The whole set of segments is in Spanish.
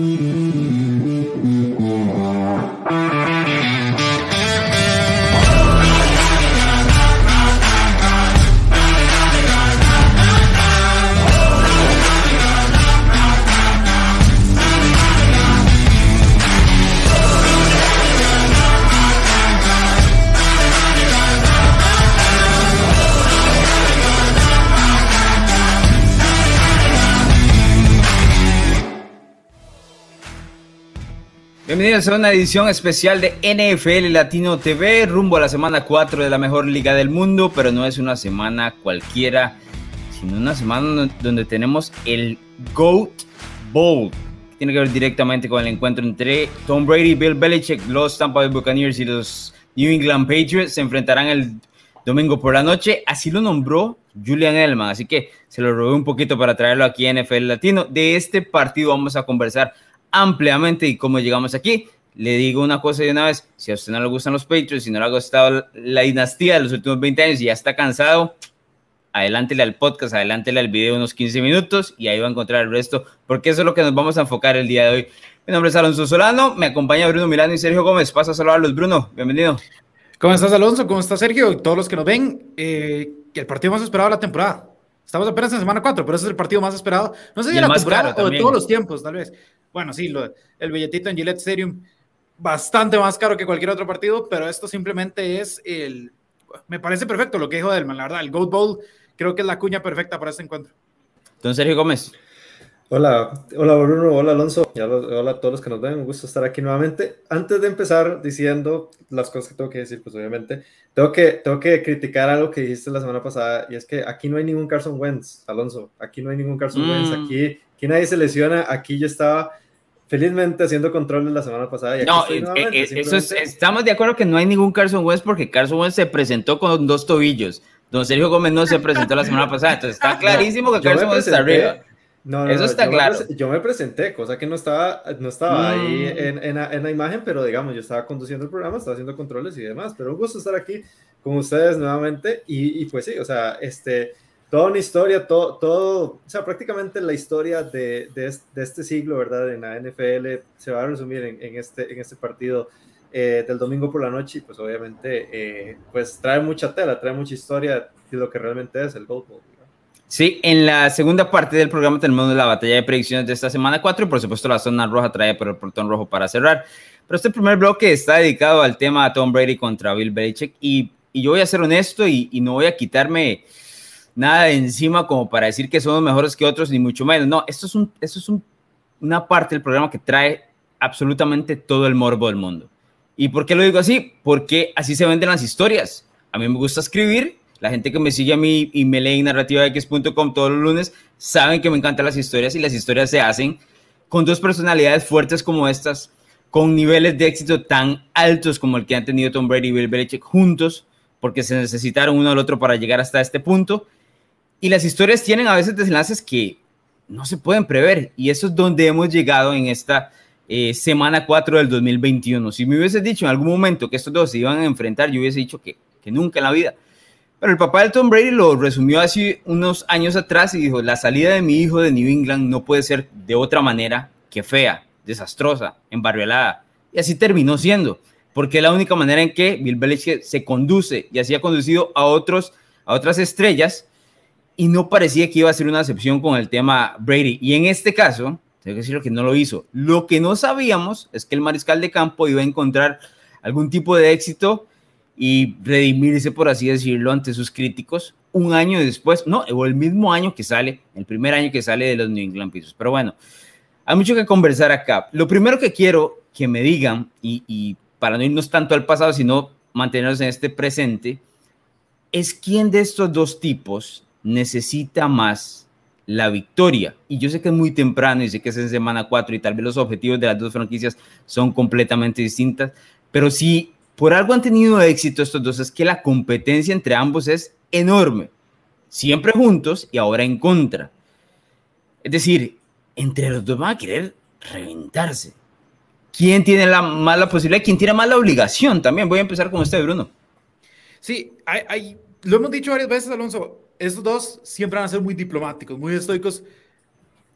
Mm-hmm. Bienvenidos a una edición especial de NFL Latino TV, rumbo a la semana 4 de la mejor liga del mundo, pero no es una semana cualquiera, sino una semana donde tenemos el GOAT Bowl. Tiene que ver directamente con el encuentro entre Tom Brady, Bill Belichick, los Tampa Bay Buccaneers y los New England Patriots. Se enfrentarán el domingo por la noche. Así lo nombró Julian Edelman, así que se lo robé un poquito para traerlo aquí a NFL Latino. De este partido vamos a conversar ampliamente y cómo llegamos aquí. Le digo una cosa de una vez, si a usted no le gustan los Patriots, si no le ha gustado la dinastía de los últimos 20 años y ya está cansado, adelántele al podcast, adelántele al video unos 15 minutos y ahí va a encontrar el resto, porque eso es lo que nos vamos a enfocar el día de hoy. Mi nombre es Alonso Solano, me acompaña Bruno Milano y Sergio Gómez. Paso a saludarlos, Bruno, bienvenido. ¿Cómo estás, Alonso? ¿Cómo estás, Sergio? Todos los que nos ven, eh, el partido más esperado de la temporada. Estamos apenas en semana 4, pero ese es el partido más esperado. No sé si de la temporada o de todos los tiempos, tal vez. Bueno, sí, lo, el billetito en Gillette Stadium, bastante más caro que cualquier otro partido, pero esto simplemente es el. Me parece perfecto lo que dijo Delman, la verdad. El Gold Bowl creo que es la cuña perfecta para este encuentro. Don Sergio Gómez. Hola, hola Bruno, hola Alonso, hola a todos los que nos ven, un gusto estar aquí nuevamente. Antes de empezar diciendo las cosas que tengo que decir, pues obviamente, tengo que, tengo que criticar algo que dijiste la semana pasada, y es que aquí no hay ningún Carson Wentz, Alonso, aquí no hay ningún Carson Wentz, mm. aquí, aquí nadie se lesiona, aquí yo estaba felizmente haciendo controles la semana pasada. Y no, eh, eh, eso es, estamos de acuerdo que no hay ningún Carson Wentz porque Carson Wentz se presentó con dos tobillos. Don Sergio Gómez no se presentó la semana pasada, entonces está clarísimo que Carson Wentz está arriba. No, no, Eso está yo claro. Me yo me presenté, cosa que no estaba, no estaba ahí mm. en, en, en, la imagen, pero digamos, yo estaba conduciendo el programa, estaba haciendo controles y demás, pero un gusto estar aquí con ustedes nuevamente y, y pues sí, o sea, este, toda una historia, todo, todo, o sea, prácticamente la historia de, de, este siglo, ¿verdad? En la NFL se va a resumir en, en este, en este partido eh, del domingo por la noche y pues obviamente, eh, pues trae mucha tela, trae mucha historia de lo que realmente es el Gold Bowl. Sí, en la segunda parte del programa tenemos la batalla de predicciones de esta semana 4 y por supuesto la zona roja trae por el portón rojo para cerrar. Pero este primer bloque está dedicado al tema de Tom Brady contra Bill Belichick y, y yo voy a ser honesto y, y, no voy a quitarme nada de encima como para decir que somos mejores que otros ni mucho menos. No, esto es, un, esto es un, una parte del programa que trae absolutamente todo el morbo del mundo. ¿Y por qué lo digo así? Porque así se venden las historias. A mí me gusta escribir la gente que me sigue a mí y me lee en narrativax.com todos los lunes saben que me encantan las historias y las historias se hacen con dos personalidades fuertes como estas, con niveles de éxito tan altos como el que han tenido Tom Brady y Bill Belichick juntos, porque se necesitaron uno al otro para llegar hasta este punto. Y las historias tienen a veces desenlaces que no se pueden prever. Y eso es donde hemos llegado en esta eh, semana 4 del 2021. Si me hubieses dicho en algún momento que estos dos se iban a enfrentar, yo hubiese dicho que, que nunca en la vida. Pero el papá de Tom Brady lo resumió hace unos años atrás y dijo, la salida de mi hijo de New England no puede ser de otra manera que fea, desastrosa, embarriolada. Y así terminó siendo, porque es la única manera en que Bill Belichick se conduce y así ha conducido a, otros, a otras estrellas y no parecía que iba a ser una excepción con el tema Brady. Y en este caso, tengo que decir que no lo hizo. Lo que no sabíamos es que el mariscal de campo iba a encontrar algún tipo de éxito y redimirse, por así decirlo, ante sus críticos un año después, no, o el mismo año que sale, el primer año que sale de los New England Patriots. Pero bueno, hay mucho que conversar acá. Lo primero que quiero que me digan, y, y para no irnos tanto al pasado, sino mantenernos en este presente, es quién de estos dos tipos necesita más la victoria. Y yo sé que es muy temprano y sé que es en semana 4 y tal vez los objetivos de las dos franquicias son completamente distintas, pero sí por algo han tenido éxito estos dos, es que la competencia entre ambos es enorme, siempre juntos y ahora en contra. Es decir, entre los dos van a querer reventarse. ¿Quién tiene la, más la posibilidad? ¿Quién tiene más la obligación? También voy a empezar con usted, Bruno. Sí, lo hemos dicho varias veces, Alonso. Estos dos siempre van a ser muy diplomáticos, muy estoicos,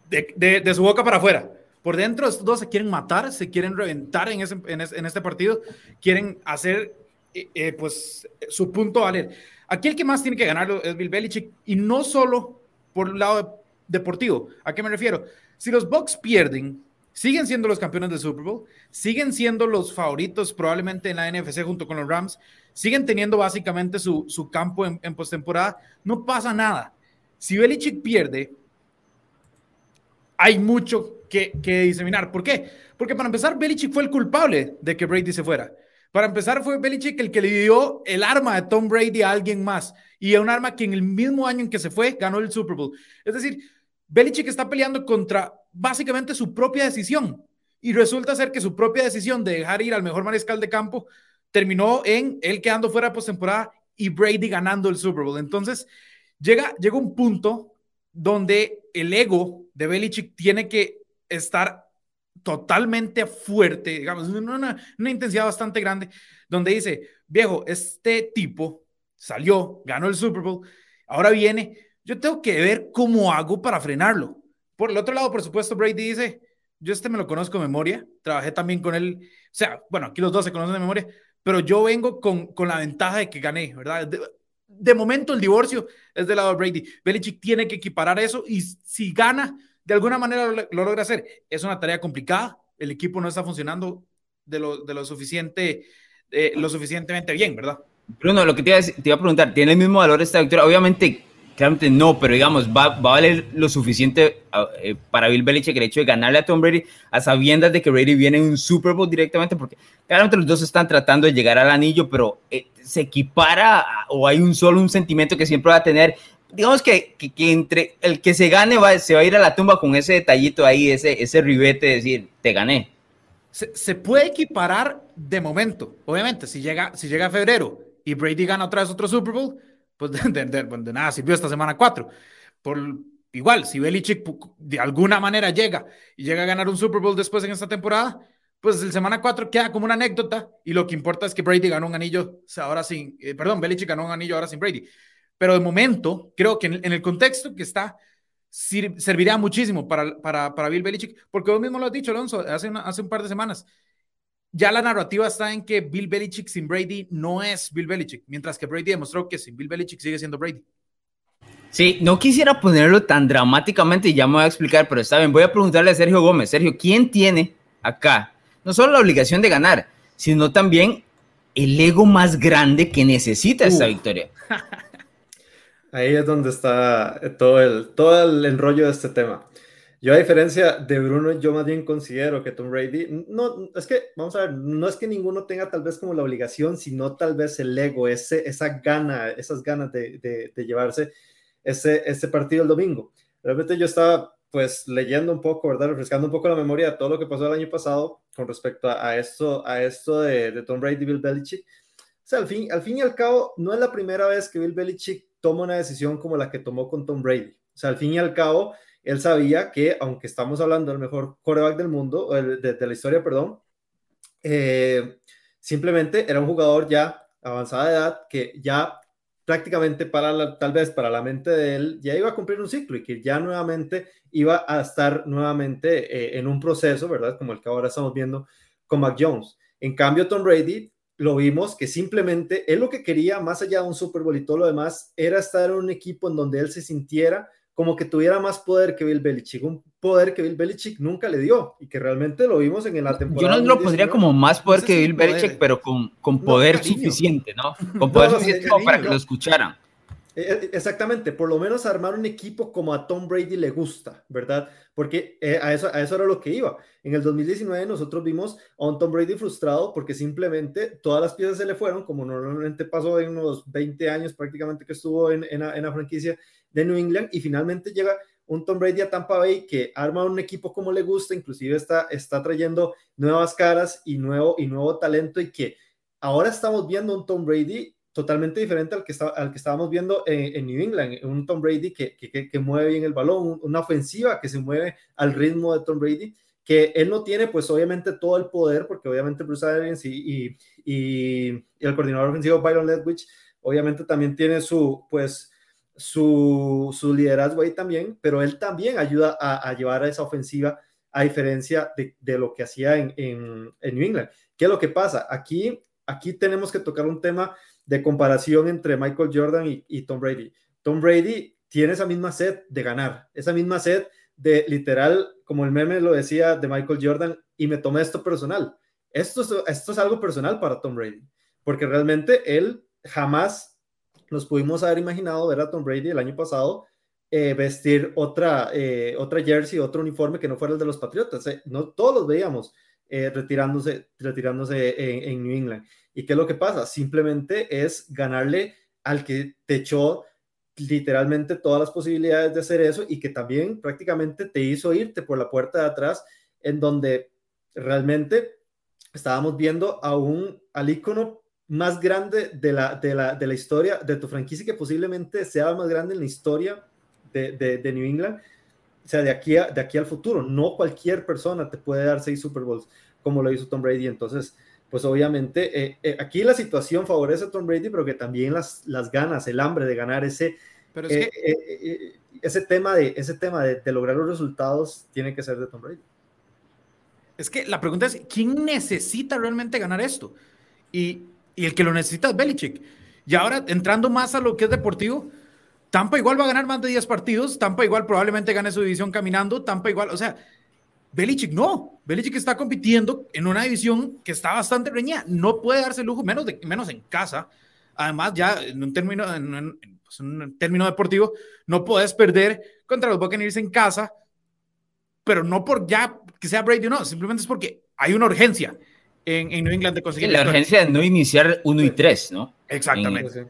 de, de, de su boca para afuera por dentro estos dos se quieren matar, se quieren reventar en, ese, este partido, quieren hacer eh, eh, pues su punto valer. Aquí el que más tiene que ganarlo es Bill Belichick y no solo por el lado deportivo. ¿A qué me refiero? Si los Bucks pierden, siguen siendo los campeones del Super Bowl, siguen siendo los favoritos probablemente en la NFC junto con los Rams, siguen teniendo básicamente su, su campo en, en postemporada, no pasa nada. Si Belichick pierde, hay mucho que, diseminar. ¿Por qué? Porque para empezar, Belichick fue el culpable de que Brady se fuera. Para empezar, fue Belichick el que le dio el arma de Tom Brady a alguien más. Y un arma que en el mismo año en que se fue, ganó el Super Bowl. Es decir, Belichick está peleando contra básicamente su propia decisión. Y resulta ser que su propia decisión de dejar ir al mejor mariscal de campo terminó en él quedando fuera de postemporada y Brady ganando el Super Bowl. Entonces, llega, llega un punto donde el ego de Belichick tiene que estar totalmente fuerte, digamos, una, intensidad bastante grande, donde dice, viejo, este tipo salió, ganó el Super Bowl, ahora viene, yo tengo que ver cómo hago para frenarlo. Por el otro lado, por supuesto, Brady dice, yo este me lo conozco de memoria, trabajé también con él, o sea, bueno, aquí los dos se conocen de memoria, pero yo vengo con, con la ventaja de que gané, ¿verdad? de momento el divorcio es del lado de Brady. Belichick tiene que equiparar eso y si gana, de alguna manera lo, logra hacer. Es una tarea complicada, el equipo no está funcionando de lo, suficiente, eh, lo suficientemente bien, ¿verdad? Bruno, lo que te iba, a, preguntar, ¿tiene el mismo valor esta victoria? Obviamente, claramente no, pero digamos, va, a valer lo suficiente eh, para Bill Belichick el hecho de ganarle a Tom Brady a sabiendas de que Brady viene en un Super Bowl directamente, porque claramente los dos están tratando de llegar al anillo, pero eh, se equipara o hay un solo un sentimiento que siempre va a tener. Digamos que, que, entre el que se gane va, se va a ir a la tumba con ese detallito ahí, ese, ese ribete de decir, te gané. Se, puede equiparar de momento. Obviamente, si llega, si llega febrero y Brady gana otra vez otro Super Bowl, pues de, de, nada sirvió esta semana 4. Por, igual, si Belichick de alguna manera llega y llega a ganar un Super Bowl después en esta temporada, pues el semana 4 queda como una anécdota y lo que importa es que Brady ganó un anillo ahora sin, eh, perdón, Belichick ganó un anillo ahora sin Brady. Pero de momento, creo que en, el contexto que está, serviría muchísimo para, para, para, Bill Belichick, porque vos mismo lo has dicho, Alonso, hace, hace un par de semanas. Ya la narrativa está en que Bill Belichick sin Brady no es Bill Belichick, mientras que Brady demostró que sin Bill Belichick sigue siendo Brady. Sí, no quisiera ponerlo tan dramáticamente y ya me voy a explicar, pero está bien. Voy a preguntarle a Sergio Gómez. Sergio, ¿quién tiene acá no solo la obligación de ganar, sino también el ego más grande que necesita esta victoria. Ahí es donde está todo el, todo el enrollo de este tema. Yo a diferencia de Bruno, yo más bien considero que Tom Brady, no, es que, vamos a ver, no es que ninguno tenga tal vez como la obligación, sino tal vez el ego, ese, esa gana, esas ganas de, de, llevarse ese, ese partido el domingo. Realmente yo estaba pues leyendo un poco, ¿verdad? Refrescando un poco la memoria de todo lo que pasó el año pasado con respecto a, esto, a esto de, de, Tom Brady y Bill Belichick. O sea, al fin, al fin y al cabo, no es la primera vez que Bill Belichick toma una decisión como la que tomó con Tom Brady. O sea, al fin y al cabo, él sabía que, aunque estamos hablando del mejor quarterback del mundo, de, la historia, perdón, eh, simplemente era un jugador ya avanzada de edad que ya prácticamente para tal vez para la mente de él ya iba a cumplir un ciclo y que ya nuevamente iba a estar nuevamente eh, en un proceso, ¿verdad? Como el que ahora estamos viendo con Mac Jones. En cambio, Tom Brady lo vimos que simplemente él lo que quería, más allá de un Super Bowl y todo lo demás, era estar en un equipo en donde él se sintiera como que tuviera más poder que Bill Belichick, un poder que Bill Belichick nunca le dio y que realmente lo vimos en la temporada. Yo no lo pondría como más poder que Bill Belichick, pero con, con poder suficiente, ¿no? Con poder suficiente para que lo escucharan. E, e, exactamente, por lo menos armar un equipo como a Tom Brady le gusta, ¿verdad? Porque eh, a, eso, a eso era lo que iba. En el 2019 nosotros vimos a un Tom Brady frustrado porque simplemente todas las piezas se le fueron, como normalmente pasó en unos 20 años prácticamente que estuvo en, en la franquicia de New England y finalmente llega un Tom Brady a Tampa Bay que arma un equipo como le gusta, inclusive está, está trayendo nuevas caras y nuevo, y nuevo talento y que ahora estamos viendo un Tom Brady totalmente diferente al que, está, al que estábamos viendo en, New England, un Tom Brady que, que, que, mueve bien el balón, una ofensiva que se mueve al ritmo de Tom Brady, que él no tiene pues obviamente todo el poder, porque obviamente Bruce Arians y, y, y el coordinador ofensivo Byron Ledwich obviamente también tiene su pues su, su liderazgo ahí también, pero él también ayuda a, a llevar a esa ofensiva a diferencia de, de lo que hacía en, en, en, New England. ¿Qué es lo que pasa? Aquí, aquí tenemos que tocar un tema de comparación entre Michael Jordan y, Tom Brady. Tom Brady tiene esa misma sed de ganar, esa misma sed de literal, como el meme lo decía de Michael Jordan, y me tomé esto personal. Esto es, esto es algo personal para Tom Brady, porque realmente él jamás nos pudimos haber imaginado ver a Tom Brady el año pasado eh, vestir otra, eh, otra jersey, otro uniforme que no fuera el de los Patriotas. Eh, no todos los veíamos retirándose, retirándose en, New England. ¿Y qué es lo que pasa? Simplemente es ganarle al que te echó literalmente todas las posibilidades de hacer eso y que también prácticamente te hizo irte por la puerta de atrás, en donde realmente estábamos viendo a un, al ícono más grande de la, de, la, de la historia de tu franquicia, que posiblemente sea más grande en la historia de, New England, o sea, de aquí, a, de aquí al futuro. No cualquier persona te puede dar seis Super Bowls como lo hizo Tom Brady. Entonces, pues obviamente eh, eh, aquí la situación favorece a Tom Brady, pero que también las, las ganas, el hambre de ganar ese, pero es eh, ese tema, de, ese tema de, de, lograr los resultados tiene que ser de Tom Brady. Es que la pregunta es, ¿quién necesita realmente ganar esto? Y, y el que lo necesita es Belichick. Y ahora, entrando más a lo que es deportivo, Tampa igual va a ganar más de 10 partidos, Tampa igual probablemente gane su división caminando, Tampa igual, o sea, Belichick no, Belichick está compitiendo en una división que está bastante reñida, no puede darse lujo, menos, de, menos en casa, además ya en un término, en, pues, un término deportivo, no puedes perder contra los Buccaneers en casa, pero no por ya que sea Brady o no, simplemente es porque hay una urgencia en, en New England de conseguir. la urgencia de no iniciar 1 y 3, ¿no? Exactamente.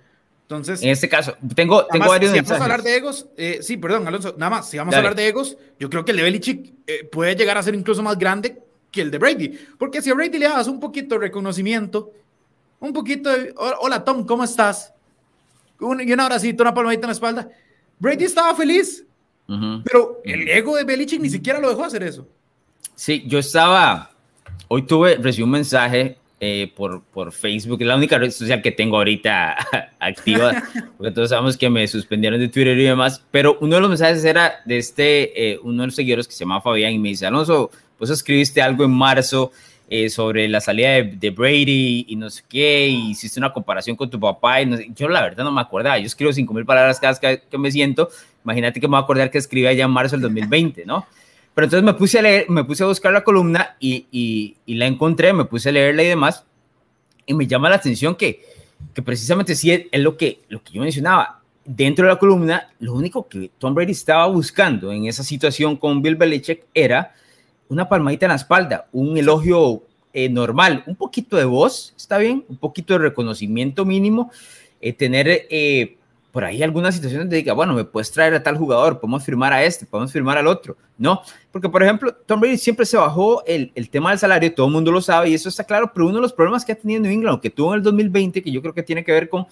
Entonces, en este caso, tengo, tengo varios si vamos a hablar de egos, eh, sí, perdón, Alonso, nada más, si vamos a hablar de egos, yo creo que el de Belichick eh, puede llegar a ser incluso más grande que el de Brady, porque si a Brady le das un poquito de reconocimiento, un poquito de, hola Tom, ¿cómo estás? Un, y un abracito, una palmadita en la espalda, Brady estaba feliz, pero el ego de Belichick ni siquiera lo dejó hacer eso. Sí, yo estaba, hoy tuve, recibí un mensaje eh, por, por Facebook, es la única red social que tengo ahorita activa, porque todos sabemos que me suspendieron de Twitter y demás, pero uno de los mensajes era de este, eh, uno de los seguidores que se llama Fabián y me dice, Alonso, pues escribiste algo en marzo eh, sobre la salida de, Brady y no sé qué, y hiciste una comparación con tu papá, y yo la verdad no me acordaba, yo escribo 5.000 palabras cada vez que me siento, imagínate que me voy a acordar que escribí allá en marzo del 2020, ¿no? Pero entonces me puse a leer, me puse a buscar la columna y, y, la encontré, me puse a leerla y demás, y me llama la atención que, que precisamente sí es, lo, que, lo que yo mencionaba. Dentro de la columna, lo único que Tom Brady estaba buscando en esa situación con Bill Belichick era una palmadita en la espalda, un elogio eh, normal, un poquito de voz, está bien, un poquito de reconocimiento mínimo, eh, tener eh, por ahí algunas situaciones de diga, bueno, me puedes traer a tal jugador, podemos firmar a este, podemos firmar al otro. No, porque por ejemplo, Tom Brady siempre se bajó el, el tema del salario, todo el mundo lo sabe y eso está claro, pero uno de los problemas que ha tenido New England, que tuvo en el 2020, que yo creo que tiene que ver con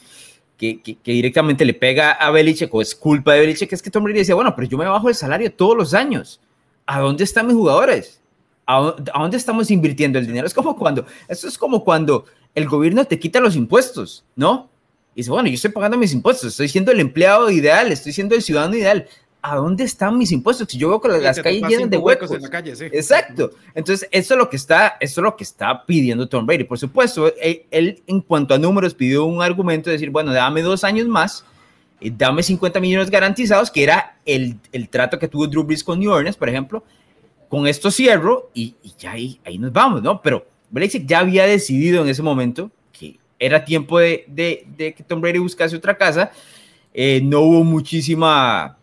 que, que, directamente le pega a Belichick o es culpa de Belichick, es que Tom Brady decía, bueno, pero yo me bajo el salario todos los años. ¿A dónde están mis jugadores? ¿A, dónde estamos invirtiendo el dinero? Es como cuando, eso es como cuando el gobierno te quita los impuestos, ¿no? Y dice, bueno, yo estoy pagando mis impuestos, estoy siendo el empleado ideal, estoy siendo el ciudadano ideal. ¿A dónde están mis impuestos? Si yo veo que las calles llenas de huecos. En la calle, sí. Exacto. Entonces, eso es lo que está, eso es lo que está pidiendo Tom Brady. Por supuesto, él, en cuanto a números pidió un argumento de decir, bueno, dame dos años más, eh, dame 50 millones garantizados, que era el, el, trato que tuvo Drew Brees con New Orleans, por ejemplo. Con esto cierro y, y ya ahí, ahí nos vamos, ¿no? Pero Belichick ya había decidido en ese momento era tiempo de, de, que Tom Brady buscase otra casa. Eh, no hubo muchísima,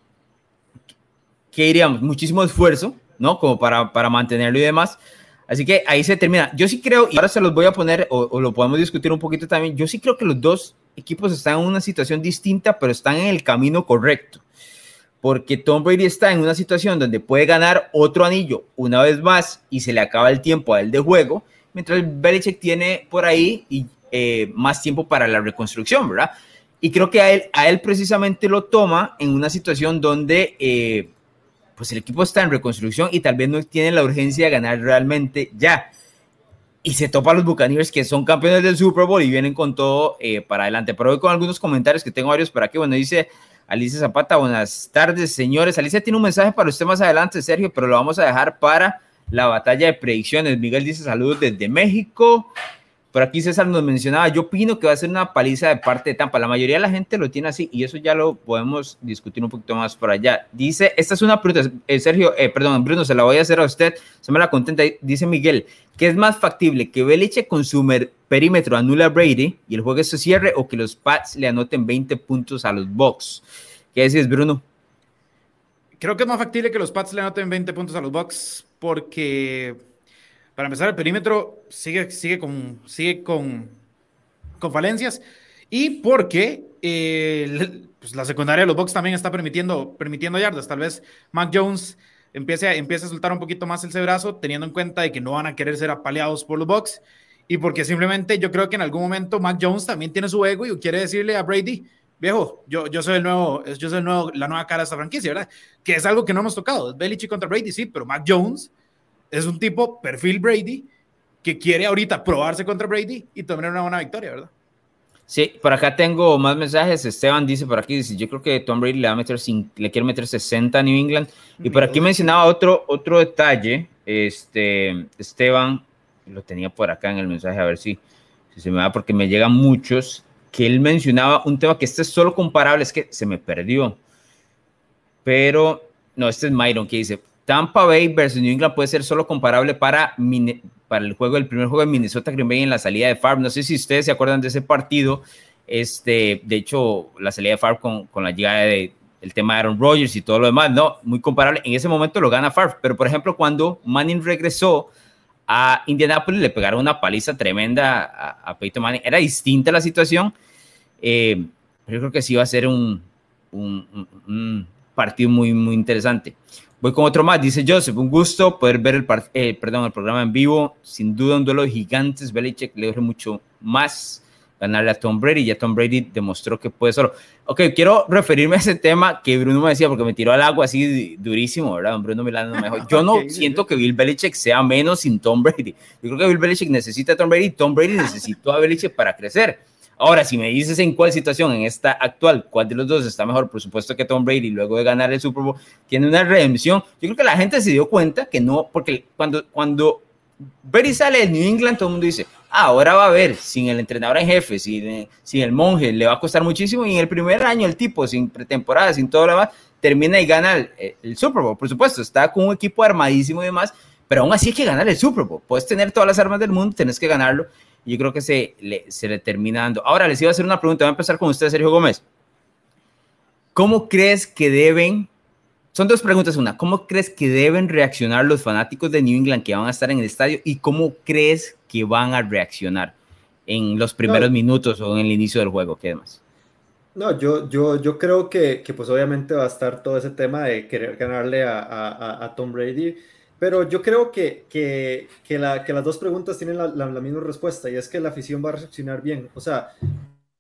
¿qué diríamos? Muchísimo esfuerzo, ¿no? Como para, para mantenerlo y demás. Así que ahí se termina. Yo sí creo, y ahora se los voy a poner, o, lo podemos discutir un poquito también, yo sí creo que los dos equipos están en una situación distinta, pero están en el camino correcto. Porque Tom Brady está en una situación donde puede ganar otro anillo una vez más y se le acaba el tiempo a él de juego, mientras Belichick tiene por ahí, y eh, más tiempo para la reconstrucción, ¿verdad? Y creo que a él, a él precisamente lo toma en una situación donde eh, pues el equipo está en reconstrucción y tal vez no tiene la urgencia de ganar realmente ya. Y se topa a los Buccaneers que son campeones del Super Bowl y vienen con todo eh, para adelante. Pero hoy con algunos comentarios que tengo varios para aquí. Bueno, dice Alicia Zapata, buenas tardes, señores. Alicia tiene un mensaje para usted más adelante, Sergio, pero lo vamos a dejar para la batalla de predicciones. Miguel dice saludos desde México. Por aquí César nos mencionaba, yo opino que va a ser una paliza de parte de Tampa. La mayoría de la gente lo tiene así y eso ya lo podemos discutir un poquito más por allá. Dice, esta es una pregunta, eh, Sergio, eh, perdón, Bruno, se la voy a hacer a usted, se me la contenta. Dice Miguel, ¿qué es más factible? ¿Que Belichick con su perímetro anula a Brady y el juego se cierre o que los Pats le anoten 20 puntos a los Bucks? ¿Qué decís, Bruno? Creo que es más factible que los Pats le anoten 20 puntos a los Bucks porque para empezar, el perímetro sigue, sigue, con, sigue con, con falencias y porque eh, pues la secundaria de los Bucks también está permitiendo, permitiendo yardas. Tal vez Mac Jones empiece a, empiece a soltar un poquito más el brazo, teniendo en cuenta de que no van a querer ser apaleados por los Bucks y porque simplemente yo creo que en algún momento Mac Jones también tiene su ego y quiere decirle a Brady, viejo, yo, yo soy el nuevo, yo soy el nuevo, la nueva cara de esta franquicia, ¿verdad? Que es algo que no hemos tocado. Belichick contra Brady, sí, pero Mac Jones es un tipo perfil Brady que quiere ahorita probarse contra Brady y tener una buena victoria, ¿verdad? Sí, por acá tengo más mensajes. Esteban dice por aquí, dice, yo creo que Tom Brady le va a meter, le quiere meter 60 a New England. Y por aquí mencionaba otro, otro detalle, este, Esteban, lo tenía por acá en el mensaje, a ver si, si se me va, porque me llegan muchos, que él mencionaba un tema que este es solo comparable, es que se me perdió. Pero, no, este es Myron que dice, Tampa Bay versus New England puede ser solo comparable para, para el juego, el primer juego de Minnesota Green Bay en la salida de Farm. No sé si ustedes se acuerdan de ese partido. Este, de hecho, la salida de Farm con, con la llegada de el tema de Aaron Rodgers y todo lo demás, no, muy comparable. En ese momento lo gana Farm, pero por ejemplo, cuando Manning regresó a Indianapolis, le pegaron una paliza tremenda a, Peyton Manning. Era distinta la situación. Eh, yo creo que sí va a ser un, un, un partido muy, muy interesante. Voy con otro más, dice Joseph, un gusto poder ver el, eh, perdón, el programa en vivo, sin duda un duelo de gigantes, Belichick le urge mucho más ganarle a Tom Brady, ya Tom Brady demostró que puede solo. Ok, quiero referirme a ese tema que Bruno me decía, porque me tiró al agua así durísimo, ¿verdad? Bruno Milano mejor. Yo no siento que Bill Belichick sea menos sin Tom Brady. Yo creo que Bill Belichick necesita a Tom Brady, Tom Brady necesitó a Belichick para crecer. Ahora, si me dices en cuál situación, en esta actual, cuál de los dos está mejor, por supuesto que Tom Brady, luego de ganar el Super Bowl, tiene una redención. Yo creo que la gente se dio cuenta que no, porque cuando, cuando Brady sale de New England, todo el mundo dice, ah, ahora va a ver, sin el entrenador en jefe, sin, sin el monje, le va a costar muchísimo. Y en el primer año, el tipo, sin pretemporada, sin todo lo demás, termina y gana el, el Super Bowl. Por supuesto, está con un equipo armadísimo y demás, pero aún así hay que ganar el Super Bowl. Puedes tener todas las armas del mundo, tienes que ganarlo yo creo que se le, se le termina dando. Ahora les iba a hacer una pregunta, voy a empezar con usted, Sergio Gómez. ¿Cómo crees que deben, son dos preguntas, una, ¿cómo crees que deben reaccionar los fanáticos de New England que van a estar en el estadio y cómo crees que van a reaccionar en los primeros minutos o en el inicio del juego? ¿Qué demás? No, yo, yo, yo creo que, que, pues obviamente va a estar todo ese tema de querer ganarle a, a, a Tom Brady. Pero yo creo que, que, que, la, que las dos preguntas tienen la, la, misma respuesta y es que la afición va a reaccionar bien. O sea,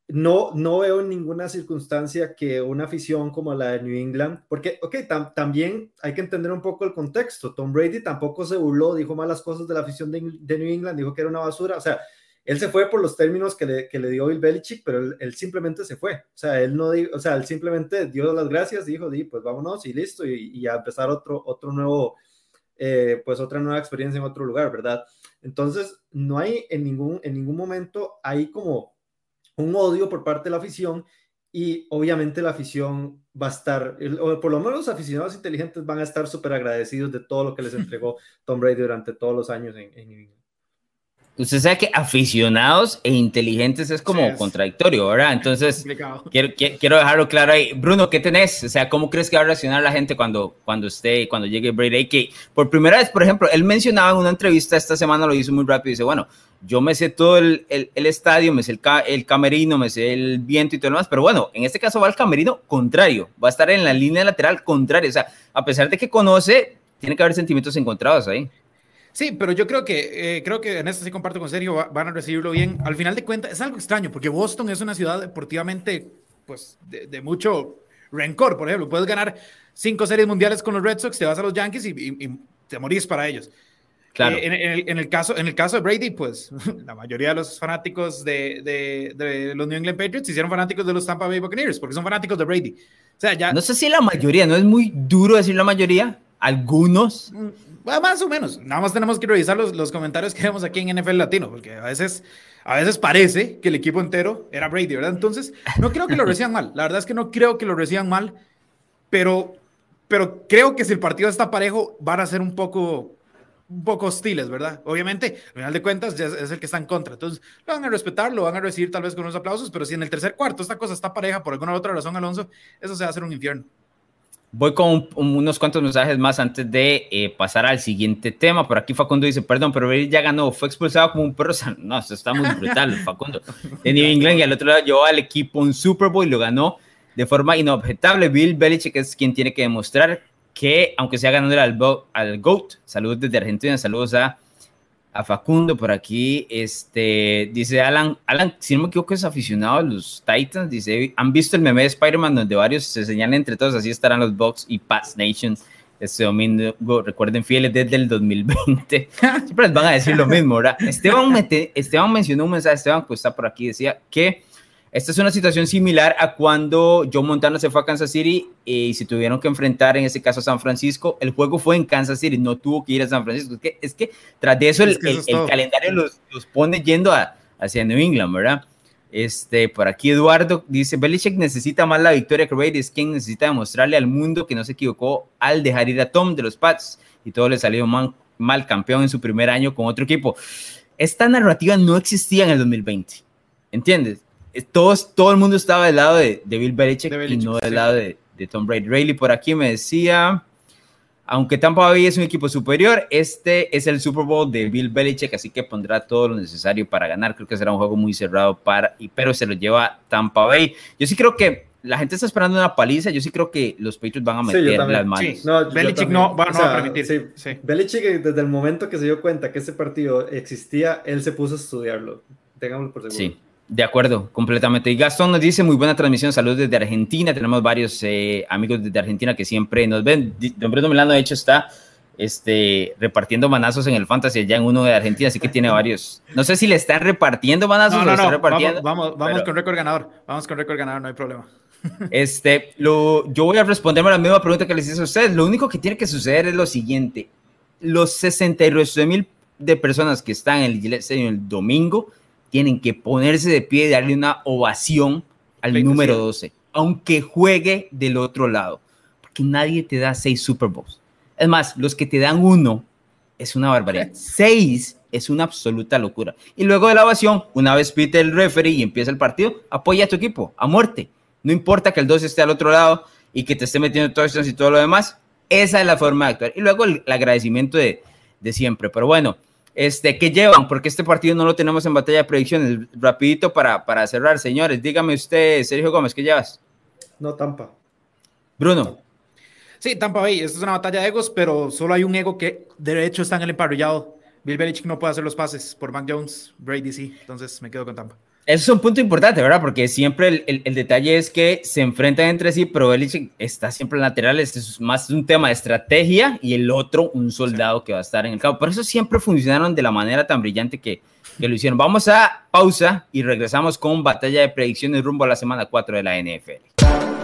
no, no veo en ninguna circunstancia que una afición como la de New England, porque, ok, también hay que entender un poco el contexto. Tom Brady tampoco se burló, dijo malas cosas de la afición de, de New England, dijo que era una basura. O sea, él se fue por los términos que le, que le dio Bill Belichick, pero él, él, simplemente se fue. O sea, él no, o sea, él simplemente dio las gracias, dijo, di, pues vámonos y listo, y, y a empezar otro, otro nuevo eh, pues otra nueva experiencia en otro lugar, ¿verdad? Entonces, no hay en ningún, en ningún momento, hay como un odio por parte de la afición y obviamente la afición va a estar, o por lo menos los aficionados inteligentes van a estar súper agradecidos de todo lo que les entregó Tom Brady durante todos los años en, en usted sabe que aficionados e inteligentes es como contradictorio, ¿verdad? Entonces, quiero, quiero, dejarlo claro ahí. Bruno, ¿qué tenés? O sea, ¿cómo crees que va a reaccionar la gente cuando, cuando esté, cuando llegue Brady? Que por primera vez, por ejemplo, él mencionaba en una entrevista esta semana, lo hizo muy rápido, dice, bueno, yo me sé todo el, el, estadio, me sé el, el, camerino, me sé el viento y todo lo demás, pero bueno, en este caso va al camerino contrario, va a estar en la línea lateral contraria, o sea, a pesar de que conoce, tiene que haber sentimientos encontrados ahí. Sí, pero yo creo que, eh, creo que en esto sí comparto con Sergio, van a recibirlo bien. Al final de cuentas, es algo extraño, porque Boston es una ciudad deportivamente, pues, de, mucho rencor, por ejemplo. Puedes ganar cinco series mundiales con los Red Sox, te vas a los Yankees y, te morís para ellos. Claro. Eh, en, el, caso, en el caso de Brady, pues la mayoría de los fanáticos de, de, de, los New England Patriots se hicieron fanáticos de los Tampa Bay Buccaneers, porque son fanáticos de Brady. O sea, ya... No sé si la mayoría, no es muy duro decir la mayoría, algunos. Mm, más o menos. Nada más tenemos que revisar los, los comentarios que vemos aquí en NFL Latino, porque a veces, a veces parece que el equipo entero era Brady, ¿verdad? Entonces, no creo que lo reciban mal. La verdad es que no creo que lo reciban mal, pero, pero creo que si el partido está parejo, van a ser un poco un poco hostiles, ¿verdad? Obviamente, al final de cuentas, es el que está en contra. Entonces, lo van a respetar, lo van a recibir tal vez con unos aplausos, pero si en el tercer cuarto esta cosa está pareja por alguna otra razón, Alonso, eso se va a hacer un infierno. Voy con unos cuantos mensajes más antes de eh, pasar al siguiente tema. Por aquí Facundo dice, perdón, pero él ya ganó, fue expulsado como un perro. No, eso está muy brutal, Facundo. De New England y al otro lado llevó al equipo un Super Bowl y lo ganó de forma inobjetable. Bill Belichick es quien tiene que demostrar que, aunque sea ganando al, al GOAT, saludos desde Argentina, saludos a, a, Facundo por aquí, este, dice Alan, Alan, si no me equivoco es aficionado a los Titans, dice, ¿han visto el meme de Spider-Man donde varios se señalan entre todos, así estarán los Bucks y Pats Nation este domingo, recuerden fieles desde el 2020, siempre les van a decir lo mismo, ¿verdad? Esteban, Esteban mencionó un mensaje, Esteban, pues está por aquí, decía que esta es una situación similar a cuando Joe Montana se fue a Kansas City y se tuvieron que enfrentar, en ese caso, a San Francisco. El juego fue en Kansas City, no tuvo que ir a San Francisco. Es que, es que tras de eso, el, calendario los, los, pone yendo a, hacia New England, ¿verdad? Este, por aquí Eduardo dice, Belichick necesita más la victoria que Brady, es quien necesita demostrarle al mundo que no se equivocó al dejar ir a Tom de los Pats y todo le salió mal, mal campeón en su primer año con otro equipo. Esta narrativa no existía en el 2020, ¿entiendes? Todos, todo el mundo estaba del lado de, Bill Belichick, y no del lado de, Tom Brady. Rayleigh por aquí me decía, aunque Tampa Bay es un equipo superior, este es el Super Bowl de Bill Belichick, así que pondrá todo lo necesario para ganar. Creo que será un juego muy cerrado para, pero se lo lleva Tampa Bay. Yo sí creo que la gente está esperando una paliza. Yo sí creo que los Patriots van a meter las manos. No, Belichick no, va, a permitir. Belichick, desde el momento que se dio cuenta que ese partido existía, él se puso a estudiarlo. Tengámoslo por seguro. Sí. De acuerdo, completamente. Y Gastón nos dice, muy buena transmisión, saludos desde Argentina. Tenemos varios eh, amigos desde Argentina que siempre nos ven. Don Bruno Milano, de hecho, está este, repartiendo manazos en el Fantasy allá en uno de Argentina, así que tiene varios. No sé si le están repartiendo manazos no, no, no. repartiendo. Vamos, vamos, con récord ganador. Vamos con récord ganador, no hay problema. Este, lo, yo voy a responderme a la misma pregunta que les hice a ustedes. Lo único que tiene que suceder es lo siguiente. Los 69 mil de personas que están en el, en el domingo tienen que ponerse de pie y darle una ovación al número 12, aunque juegue del otro lado, porque nadie te da seis Super Bowls. Es más, los que te dan uno es una barbaridad. seis es una absoluta locura. Y luego de la ovación, una vez pite el referee y empieza el partido, apoya a tu equipo a muerte. No importa que el 12 esté al otro lado y que te esté metiendo todo esto y todo lo demás. Esa es la forma de actuar. Y luego el, agradecimiento de, de siempre. Pero bueno, este, ¿Qué llevan? Porque este partido no lo tenemos en batalla de predicciones. Rapidito para, para cerrar, señores. Dígame usted, Sergio Gómez, ¿qué llevas? No, Tampa. Bruno. Sí, Tampa Bay. Esta es una batalla de egos, pero solo hay un ego que de hecho está en el emparrillado. Bill Belichick no puede hacer los pases por Mac Jones, Brady sí. Entonces me quedo con Tampa. Eso es un punto importante, ¿verdad? Porque siempre el, el, detalle es que se enfrentan entre sí, pero Belichick está siempre en lateral. Este es más un tema de estrategia y el otro un soldado que va a estar en el campo. Por eso siempre funcionaron de la manera tan brillante que, que lo hicieron. Vamos a pausa y regresamos con batalla de predicciones rumbo a la semana 4 de la NFL.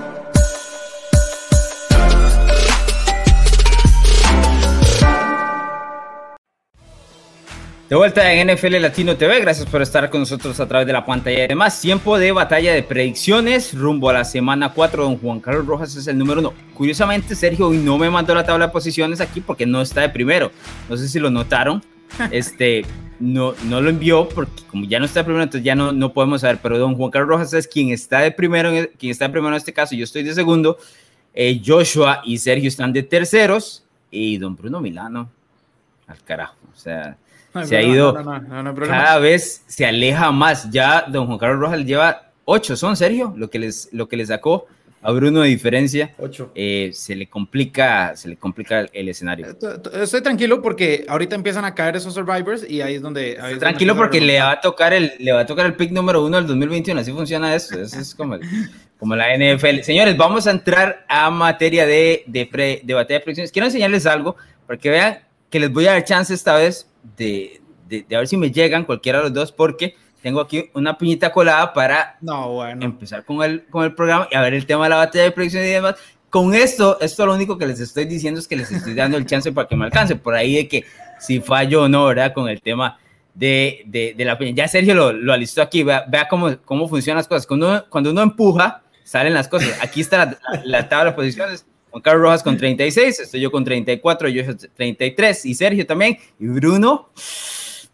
De vuelta en NFL Latino TV, gracias por estar con nosotros a través de la pantalla. Además, tiempo de batalla de predicciones rumbo a la semana 4. Don Juan Carlos Rojas es el número 1. Curiosamente, Sergio hoy no me mandó la tabla de posiciones aquí porque no está de primero. No sé si lo notaron. Este, no, no lo envió porque como ya no está de primero, entonces ya no, no podemos saber. Pero don Juan Carlos Rojas es quien está de primero, quien está de primero en este caso. Yo estoy de segundo. Eh, Joshua y Sergio están de terceros. Y don Bruno Milano, al carajo. O sea, se ha ido, cada vez se aleja más. Ya don Juan Carlos Rojas lleva ocho, ¿son Sergio? Lo que les, lo que le sacó a Bruno de diferencia. Ocho. Eh, se le complica, se le complica el, escenario. Estoy tranquilo porque ahorita empiezan a caer esos survivors y ahí es donde. tranquilo porque le va a tocar el, le va a tocar el pick número uno del 2021. Así funciona eso. Eso es como, como la NFL. Señores, vamos a entrar a materia de, de, de batalla de predicciones. Quiero enseñarles algo para que vean que les voy a dar chance esta vez de, de, a ver si me llegan cualquiera de los dos, porque tengo aquí una piñita colada para no, bueno. empezar con el, con el programa y a ver el tema de la batalla de predicciones y demás. con esto, esto lo único que les estoy diciendo es que les estoy dando el chance para que me alcance. Por ahí de que si fallo o no, ¿verdad? Con el tema de, de, de la Ya Sergio lo, lo alistó aquí, vea, vea, cómo, cómo funcionan las cosas. Cuando uno, cuando uno empuja, salen las cosas. Aquí está la, la, tabla de posiciones. Juan Carlos Rojas con 36, estoy yo con 34, yo 33 y Sergio también. Y Bruno,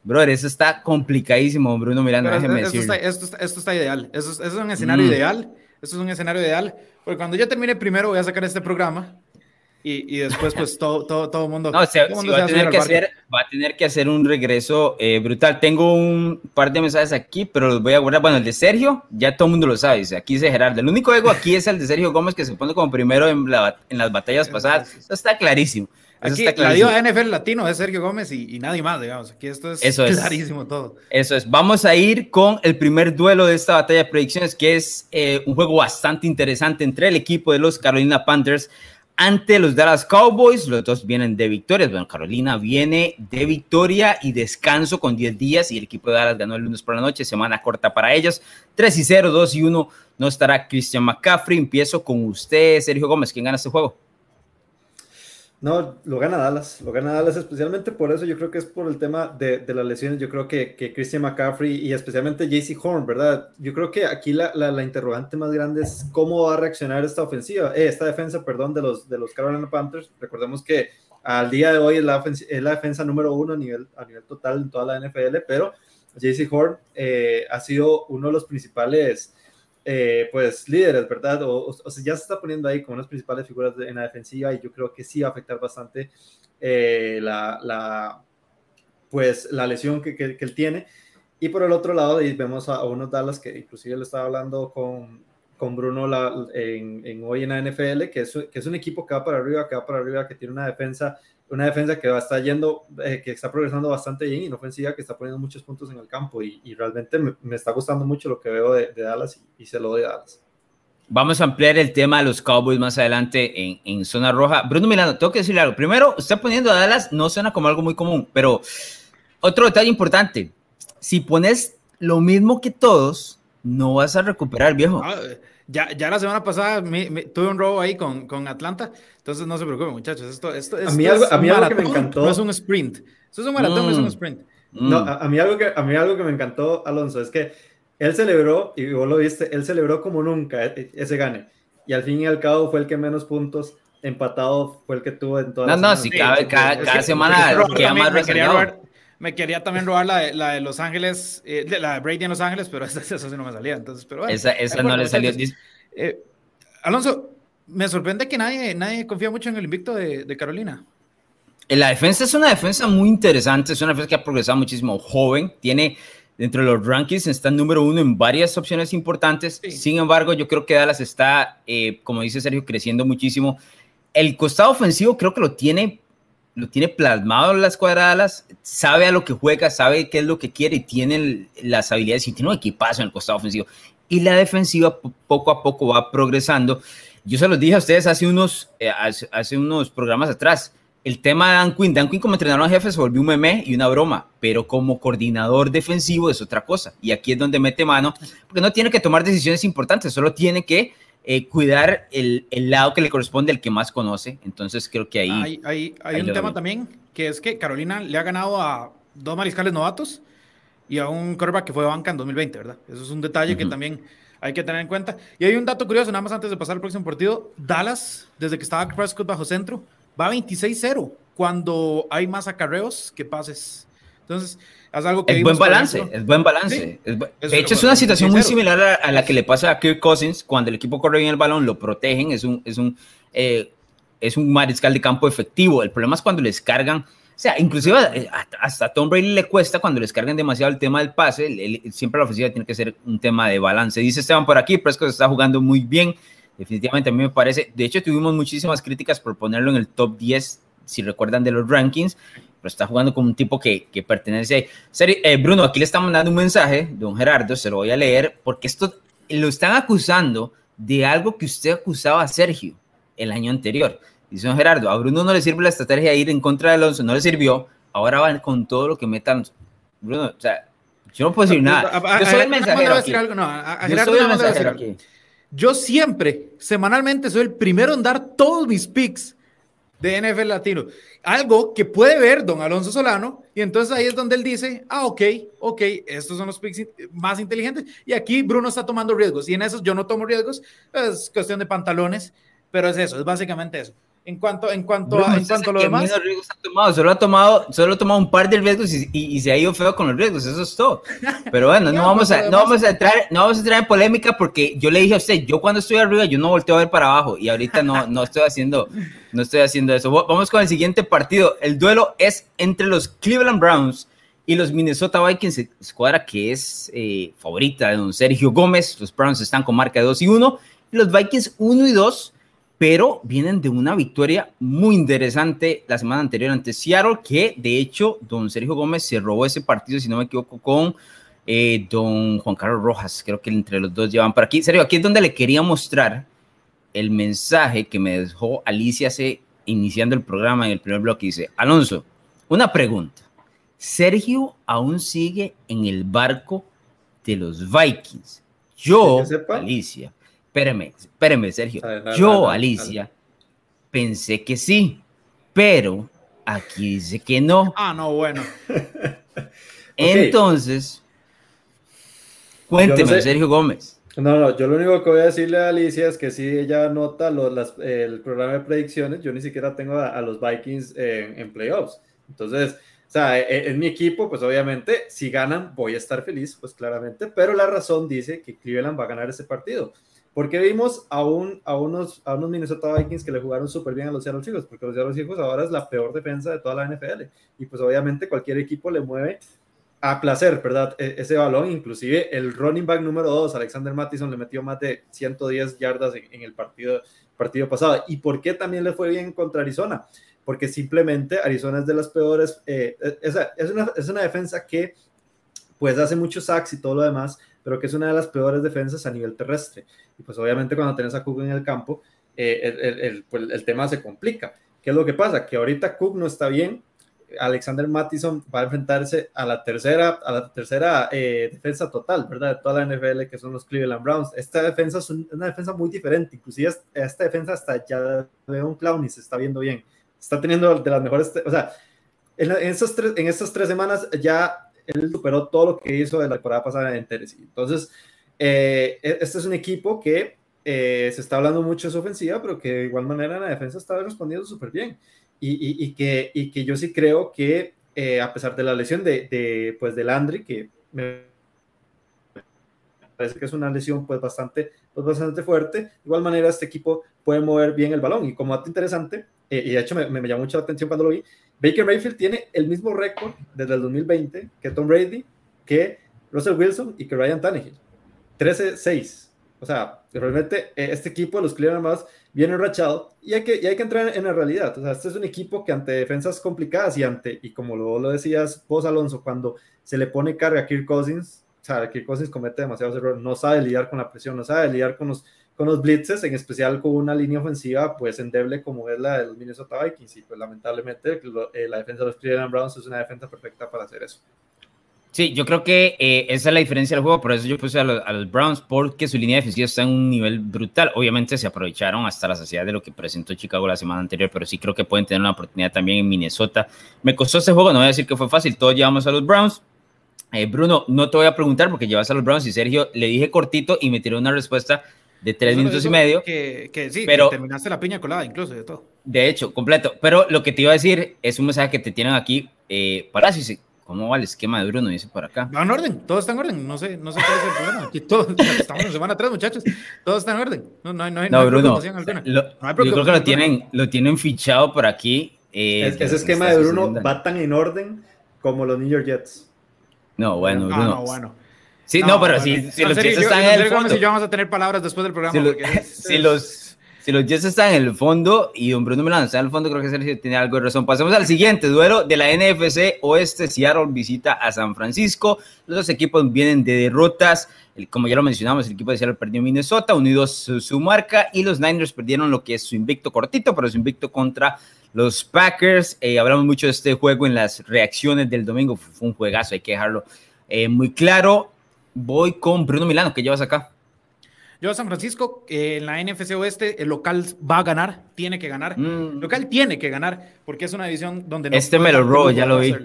brother, eso está complicadísimo, Bruno Miranda. esto, está, esto, esto, está, ideal, eso, es un escenario mm. ideal, eso es un escenario ideal, porque cuando yo termine primero voy a sacar este programa y, y, después, pues todo, todo, todo el mundo. No, se, va, a tener que hacer, va a tener que hacer un regreso eh, brutal. Tengo un par de mensajes aquí, pero los voy a guardar. Bueno, el de Sergio, ya todo el mundo lo sabe. Dice, aquí dice Gerardo. El único ego aquí es el de Sergio Gómez, que se pone como primero en, la, en las batallas pasadas. Eso está clarísimo. Eso aquí, la NFL latino es Sergio Gómez y, y, nadie más, digamos. Aquí esto es Eso clarísimo todo. Eso es. Vamos a ir con el primer duelo de esta batalla de predicciones, que es eh, un juego bastante interesante entre el equipo de los Carolina Panthers ante los Dallas Cowboys. Los dos vienen de victorias. Bueno, Carolina viene de victoria y descanso con 10 días y el equipo de Dallas ganó el lunes por la noche, semana corta para ellos. 3 y 0, 2 y 1. No estará Christian McCaffrey. Empiezo con usted, Sergio Gómez. ¿Quién gana este juego? No, lo gana Dallas, lo gana Dallas especialmente por eso, yo creo que es por el tema de, de las lesiones, yo creo que, que, Christian McCaffrey y especialmente JC Horn, ¿verdad? Yo creo que aquí la, la, interrogante más grande es cómo va a reaccionar esta ofensiva, eh, esta defensa, perdón, de los, de los Carolina Panthers. Recordemos que al día de hoy es la, es la defensa número uno a nivel, a nivel total en toda la NFL, pero JC Horn eh, ha sido uno de los principales eh, pues líderes, ¿verdad? O, sea, ya se está poniendo ahí como unas principales figuras en la defensiva y yo creo que sí va a afectar bastante eh, la, la, pues, la lesión que, que, él tiene. Y por el otro lado, vemos a, unos Dallas que inclusive le estaba hablando con, con Bruno la, en, en, hoy en la NFL, que es, que es un equipo que va para arriba, que va para arriba, que tiene una defensa una defensa que va a estar yendo, eh, que está progresando bastante bien y una ofensiva que está poniendo muchos puntos en el campo y, realmente me, está gustando mucho lo que veo de, Dallas y, se lo doy a Dallas. Vamos a ampliar el tema de los Cowboys más adelante en, en, zona roja. Bruno Milano, tengo que decirle algo. Primero, está poniendo a Dallas, no suena como algo muy común, pero otro detalle importante, si pones lo mismo que todos, no vas a recuperar, viejo. Ah, ya, ya la semana pasada tuve un robo ahí con, con Atlanta, entonces no se preocupen, muchachos. Esto, esto, a mí, algo, a mí algo que me encantó. No es un sprint. Esto es un maratón, no es un mm. sprint. No, a, mí algo que, a mí algo que me encantó, Alonso, es que él celebró, y vos lo viste, él celebró como nunca e, e, ese gane. Y al fin y al cabo fue el que menos puntos empatado fue el que tuvo en todas no, No, no, sí, cada, cada, semana queda más me quería también robar la de, la de Los Ángeles, eh, la de Brady en Los Ángeles, pero esa, esa sí no me salía. Entonces, pero esa, esa no le salió. Eh, Alonso, me sorprende que nadie, nadie confía mucho en el invicto de, de Carolina. Eh, la defensa es una defensa muy interesante, es una defensa que ha progresado muchísimo, joven, tiene dentro de los rankings, está número uno en varias opciones importantes. Sin embargo, yo creo que Dallas está, como dice Sergio, creciendo muchísimo. El costado ofensivo creo que lo tiene lo tiene plasmado en las cuadradas, sabe a lo que juega, sabe qué es lo que quiere y tiene las habilidades y tiene un equipazo en el costado ofensivo. Y la defensiva poco a poco va progresando. Yo se los dije a ustedes hace unos, eh, hace, unos programas atrás. El tema de Dan Quinn, Dan Quinn como entrenador jefe se volvió un meme y una broma, pero como coordinador defensivo es otra cosa. Y aquí es donde mete mano, porque no tiene que tomar decisiones importantes, solo tiene que eh, cuidar el, el, lado que le corresponde al que más conoce. Entonces creo que ahí... Hay, hay, un tema también, que es que Carolina le ha ganado a dos mariscales novatos y a un quarterback que fue banca en 2020, ¿verdad? Eso es un detalle que también hay que tener en cuenta. Y hay un dato curioso, nada más antes de pasar al próximo partido. Dallas, desde que estaba Prescott bajo centro, va 26-0 cuando hay más acarreos que pases. Entonces, es algo que... Es buen balance, es buen balance. de hecho, es una situación muy similar a, la que le pasa a Kirk Cousins cuando el equipo corre bien el balón, lo protegen, es un, es un, eh, es un mariscal de campo efectivo. El problema es cuando les cargan, o sea, inclusive eh, hasta a Tom Brady le cuesta cuando les cargan demasiado el tema del pase, siempre la ofensiva tiene que ser un tema de balance. Dice Esteban por aquí, Prescott está jugando muy bien, definitivamente a mí me parece, de hecho tuvimos muchísimas críticas por ponerlo en el top 10, si recuerdan de los rankings, pero está jugando con un tipo que, que pertenece ahí. Eh, Bruno, aquí le estamos dando un mensaje, don Gerardo, se lo voy a leer, porque esto lo están acusando de algo que usted acusaba a Sergio el año anterior. Dice don Gerardo, a Bruno no le sirve la estrategia de ir en contra de Alonso, no le sirvió, ahora van con todo lo que metan. Bruno, o sea, yo no puedo decir nada. Yo soy el mensajero aquí. Yo soy el mensajero aquí. Yo siempre, semanalmente, soy el primero en dar todos mis picks de NFL Latino. Algo que puede ver don Alonso Solano, y entonces ahí es donde él dice, ah, ok, ok, estos son los picks más inteligentes, y aquí Bruno está tomando riesgos, y en esos yo no tomo riesgos, es cuestión de pantalones, pero es eso, es básicamente eso. En cuanto, en cuanto, a, en cuanto a lo demás. Ha tomado, solo, ha tomado, solo ha tomado un par de riesgos y, y, se ha ido feo con los riesgos, eso es todo. Pero bueno, no, vamos a, no, vamos a entrar, no vamos a entrar en polémica porque yo le dije a usted, yo cuando estoy arriba, yo no volteo a ver para abajo y ahorita no, no, estoy, haciendo, no estoy haciendo eso. Vamos con el siguiente partido. El duelo es entre los Cleveland Browns y los Minnesota Vikings, escuadra que es eh, favorita de don Sergio Gómez. Los Browns están con marca de 2 y 1 y los Vikings 1 y 2 pero vienen de una victoria muy interesante la semana anterior ante Seattle, que de hecho don Sergio Gómez se robó ese partido, si no me equivoco, con eh, don Juan Carlos Rojas, creo que entre los dos llevan por aquí. Sergio, aquí es donde le quería mostrar el mensaje que me dejó Alicia hace, iniciando el programa en el primer bloque. Dice, Alonso, una pregunta. Sergio aún sigue en el barco de los Vikings. Yo, Alicia, Espéreme, espéreme, Sergio. Yo, Alicia, pensé que sí, pero aquí dice que no. Ah, no, bueno. Entonces, cuénteme, Sergio Gómez. No, no, yo lo único que voy a decirle a Alicia es que si ella anota el programa de predicciones, yo ni siquiera tengo a, los Vikings en, playoffs. Entonces, o sea, e, en, mi equipo, pues obviamente, si ganan, voy a estar feliz, pues claramente, pero la razón dice que Cleveland va a ganar ese partido. Porque vimos a, un, a, unos, a unos Minnesota Vikings que le jugaron súper bien a los Seattle Seahawks, porque los Seattle Seahawks ahora es la peor defensa de toda la NFL. Y pues obviamente cualquier equipo le mueve a placer, ¿verdad? E, ese balón, inclusive el running back número 2, Alexander Mattison, le metió más de 110 yardas en, el partido, partido pasado. ¿Y por qué también le fue bien contra Arizona? Porque simplemente Arizona es de las peores, eh, es, es, una, es una defensa que pues hace muchos sacks y todo lo demás, pero que es una de las peores defensas a nivel terrestre. Y pues obviamente cuando tienes a Cook en el campo, eh, el, el, pues, el, tema se complica. ¿Qué es lo que pasa? Que ahorita Cook no está bien. Alexander Mattison va a enfrentarse a la tercera, a la tercera eh, defensa total, ¿verdad? De toda la NFL, que son los Cleveland Browns. Esta defensa es una defensa muy diferente. Inclusive esta defensa hasta ya ve un clown y se está viendo bien. Está teniendo de las mejores, o sea, en, esas tres, en estas tres semanas ya él superó todo lo que hizo de la temporada pasada en Tennessee. Entonces, eh, e-, este es un equipo que eh, se está hablando mucho de su ofensiva, pero que de igual manera en la defensa está respondiendo súper bien. Y, y, que, y que yo sí creo que, eh, a pesar de la lesión de, de, pues, de Landry, que me parece que es una lesión pues bastante, pues, bastante fuerte, de igual manera este equipo puede mover bien el balón. Y como dato interesante, y de hecho me, me, llamó mucho la atención cuando lo vi, Baker Mayfield tiene el mismo récord desde el 2020 que Tom Brady, que Russell Wilson y que Ryan Tannehill. 13-6. O sea, realmente eh, este equipo de los Cleveland más viene enrachado y hay, que, y hay que entrar en la realidad. O sea, este es un equipo que ante defensas complicadas y ante, y como lo, lo decías vos, Alonso, cuando se le pone carga a Kirk Cousins, o sea, Kirk Cousins comete demasiados errores, no sabe lidiar con la presión, no sabe lidiar con los con los blitzes, en especial con una línea ofensiva pues endeble como es la del Minnesota Vikings y pues lamentablemente eh, la defensa de los Cleveland Browns es una defensa perfecta para hacer eso. Sí, yo creo que eh, esa es la diferencia del juego, por eso yo puse a los, Browns, porque su línea defensiva está en un nivel brutal. Obviamente se aprovecharon hasta la saciedad de lo que presentó Chicago la semana anterior, pero sí creo que pueden tener una oportunidad también en Minnesota. Me costó ese juego, no voy a decir que fue fácil, todos llevamos a los Browns. Eh, Bruno, no te voy a preguntar porque llevas a los Browns y Sergio le dije cortito y me tiró una respuesta de tres minutos y medio. Que, que sí, pero, terminaste la piña colada incluso de todo. De hecho, completo. Pero lo que te iba a decir es un mensaje que te tienen aquí eh, para si ¿Cómo va el esquema de Bruno? Dice por acá. Va en orden, todo está en orden. No sé, no sé cuál es el problema. Aquí todo, estamos en semana 3, muchachos. Todo está en orden. No, no, no, no, Bruno, alguna. Lo, yo creo que lo tienen, lo tienen fichado por aquí. Eh, ese esquema de Bruno va tan en orden como los New York Jets. No, bueno, ah, Bruno. no, bueno. Sí, no, pero si, si los Jets están en el fondo. Si vamos a tener palabras después del programa. Si, los, si los Jets están en el fondo y don Bruno Milano está en el fondo, creo que Sergio tiene algo de razón. Pasemos al siguiente duelo de la NFC Oeste. Seattle visita a San Francisco. Los dos equipos vienen de derrotas. como ya lo mencionamos, el equipo de Seattle perdió Minnesota, unidos su, su marca, y los Niners perdieron lo que es su invicto cortito, pero su invicto contra los Packers. Eh, hablamos mucho de este juego en las reacciones del domingo. Fue un juegazo, hay que dejarlo eh, muy claro voy con Bruno Milano, ¿qué llevas acá? Yo a San Francisco, eh, en la NFC Oeste, el local va a ganar, tiene que ganar. El mm. local tiene que ganar, porque es una división donde no Este me lo robo, ya lo vi.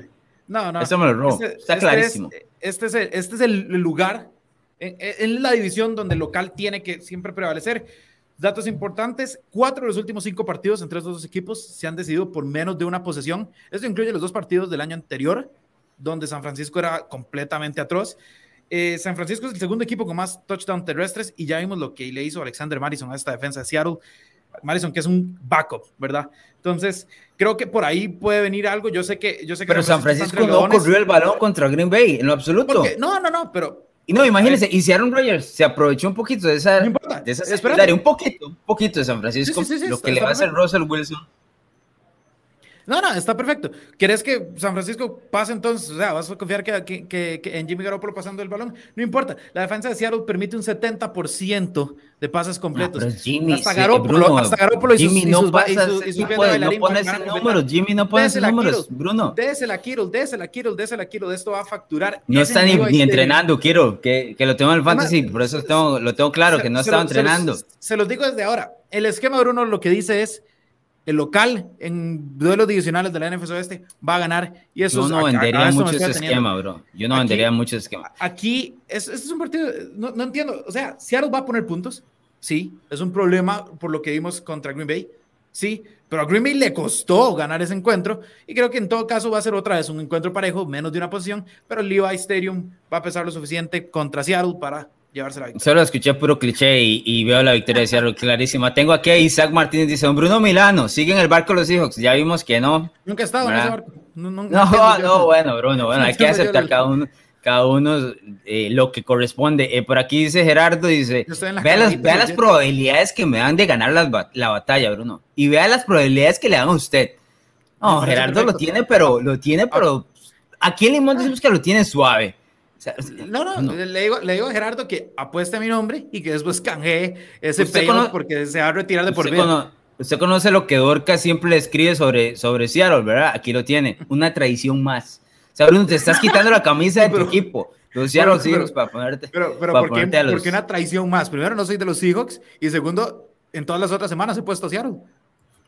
No, no. Este me lo robo, este, está este clarísimo. este, es el, este es el lugar, en, la división donde el local tiene que siempre prevalecer. Datos importantes, cuatro de los últimos cinco partidos entre estos dos equipos se han decidido por menos de una posesión. Esto incluye los dos partidos del año anterior, donde San Francisco era completamente atroz. Eh, San Francisco es el segundo equipo con más touchdowns terrestres y ya vimos lo que le hizo Alexander Madison a esta defensa de Seattle. Madison, que es un backup, ¿verdad? Entonces, creo que por ahí puede venir algo. Yo sé que. Yo sé que pero San Francisco, no corrió el balón contra Green Bay, en lo absoluto. no, no, no, pero. Y no, imagínense, y si Aaron Rodgers se aprovechó un poquito de esa. No importa, de esa un poquito, un poquito de San Francisco, lo que le va a hacer Russell Wilson no, no, está perfecto. ¿Quieres que San Francisco pase entonces? O sea, ¿vas a confiar que, que, que, en Jimmy Garoppolo pasando el balón? No importa. La defensa de Seattle permite un 70% de pases completos. No, Jimmy, hasta Garoppolo, hasta Garoppolo y sus, Jimmy no pasa, no pone ese número, Jimmy no pone ese números, Bruno. Désela Kittle, désela Kittle, désela a Kittle. Esto va a facturar. No está ni, ni entrenando, Kittle, que, que lo tengo en el fantasy, por eso tengo, lo tengo claro, que no estaba entrenando. Se los digo desde ahora. El esquema Bruno lo que dice es el local en duelos divisionales de la NFC Oeste va a ganar. Y eso Yo no vendería mucho ese esquema, bro. Yo no vendería mucho ese esquema. Aquí, este es, un partido, no, no, entiendo. O sea, Seattle va a poner puntos. Sí, es un problema por lo que vimos contra Green Bay. Sí, pero a Green Bay le costó ganar ese encuentro y creo que en todo caso va a ser otra vez un encuentro parejo, menos de una posición, pero el Levi Stadium va a pesar lo suficiente contra Seattle para llevarse la victoria. Solo escuché puro cliché y, veo la victoria de Seattle clarísima. Tengo aquí a Isaac Martínez, dice, Bruno Milano, sigue en el barco los hijos. Ya vimos que no. Nunca he estado en ese barco. No, no, no, bueno, Bruno, bueno, hay que aceptar cada uno cada uno eh, lo que corresponde. Eh, por aquí dice Gerardo, dice, vea las, vea las probabilidades que me dan de ganar la, la, batalla, Bruno. Y vea las probabilidades que le dan a usted. No, Gerardo lo tiene, pero lo tiene, pero aquí en Limón decimos que lo tiene suave no, no, Le, digo, le digo a Gerardo que apueste a mi nombre y que después canjee ese payout porque se va a retirar de por vida. usted conoce lo que Dorca siempre le escribe sobre, sobre Seattle, ¿verdad? Aquí lo tiene, una tradición más. O sea, Bruno, te estás quitando la camisa de tu equipo. Los Seattle Seahawks para ponerte. Pero, pero ¿por, qué, los... una traición más? Primero, no soy de los Seahawks y segundo, en todas las otras semanas he puesto a Seattle.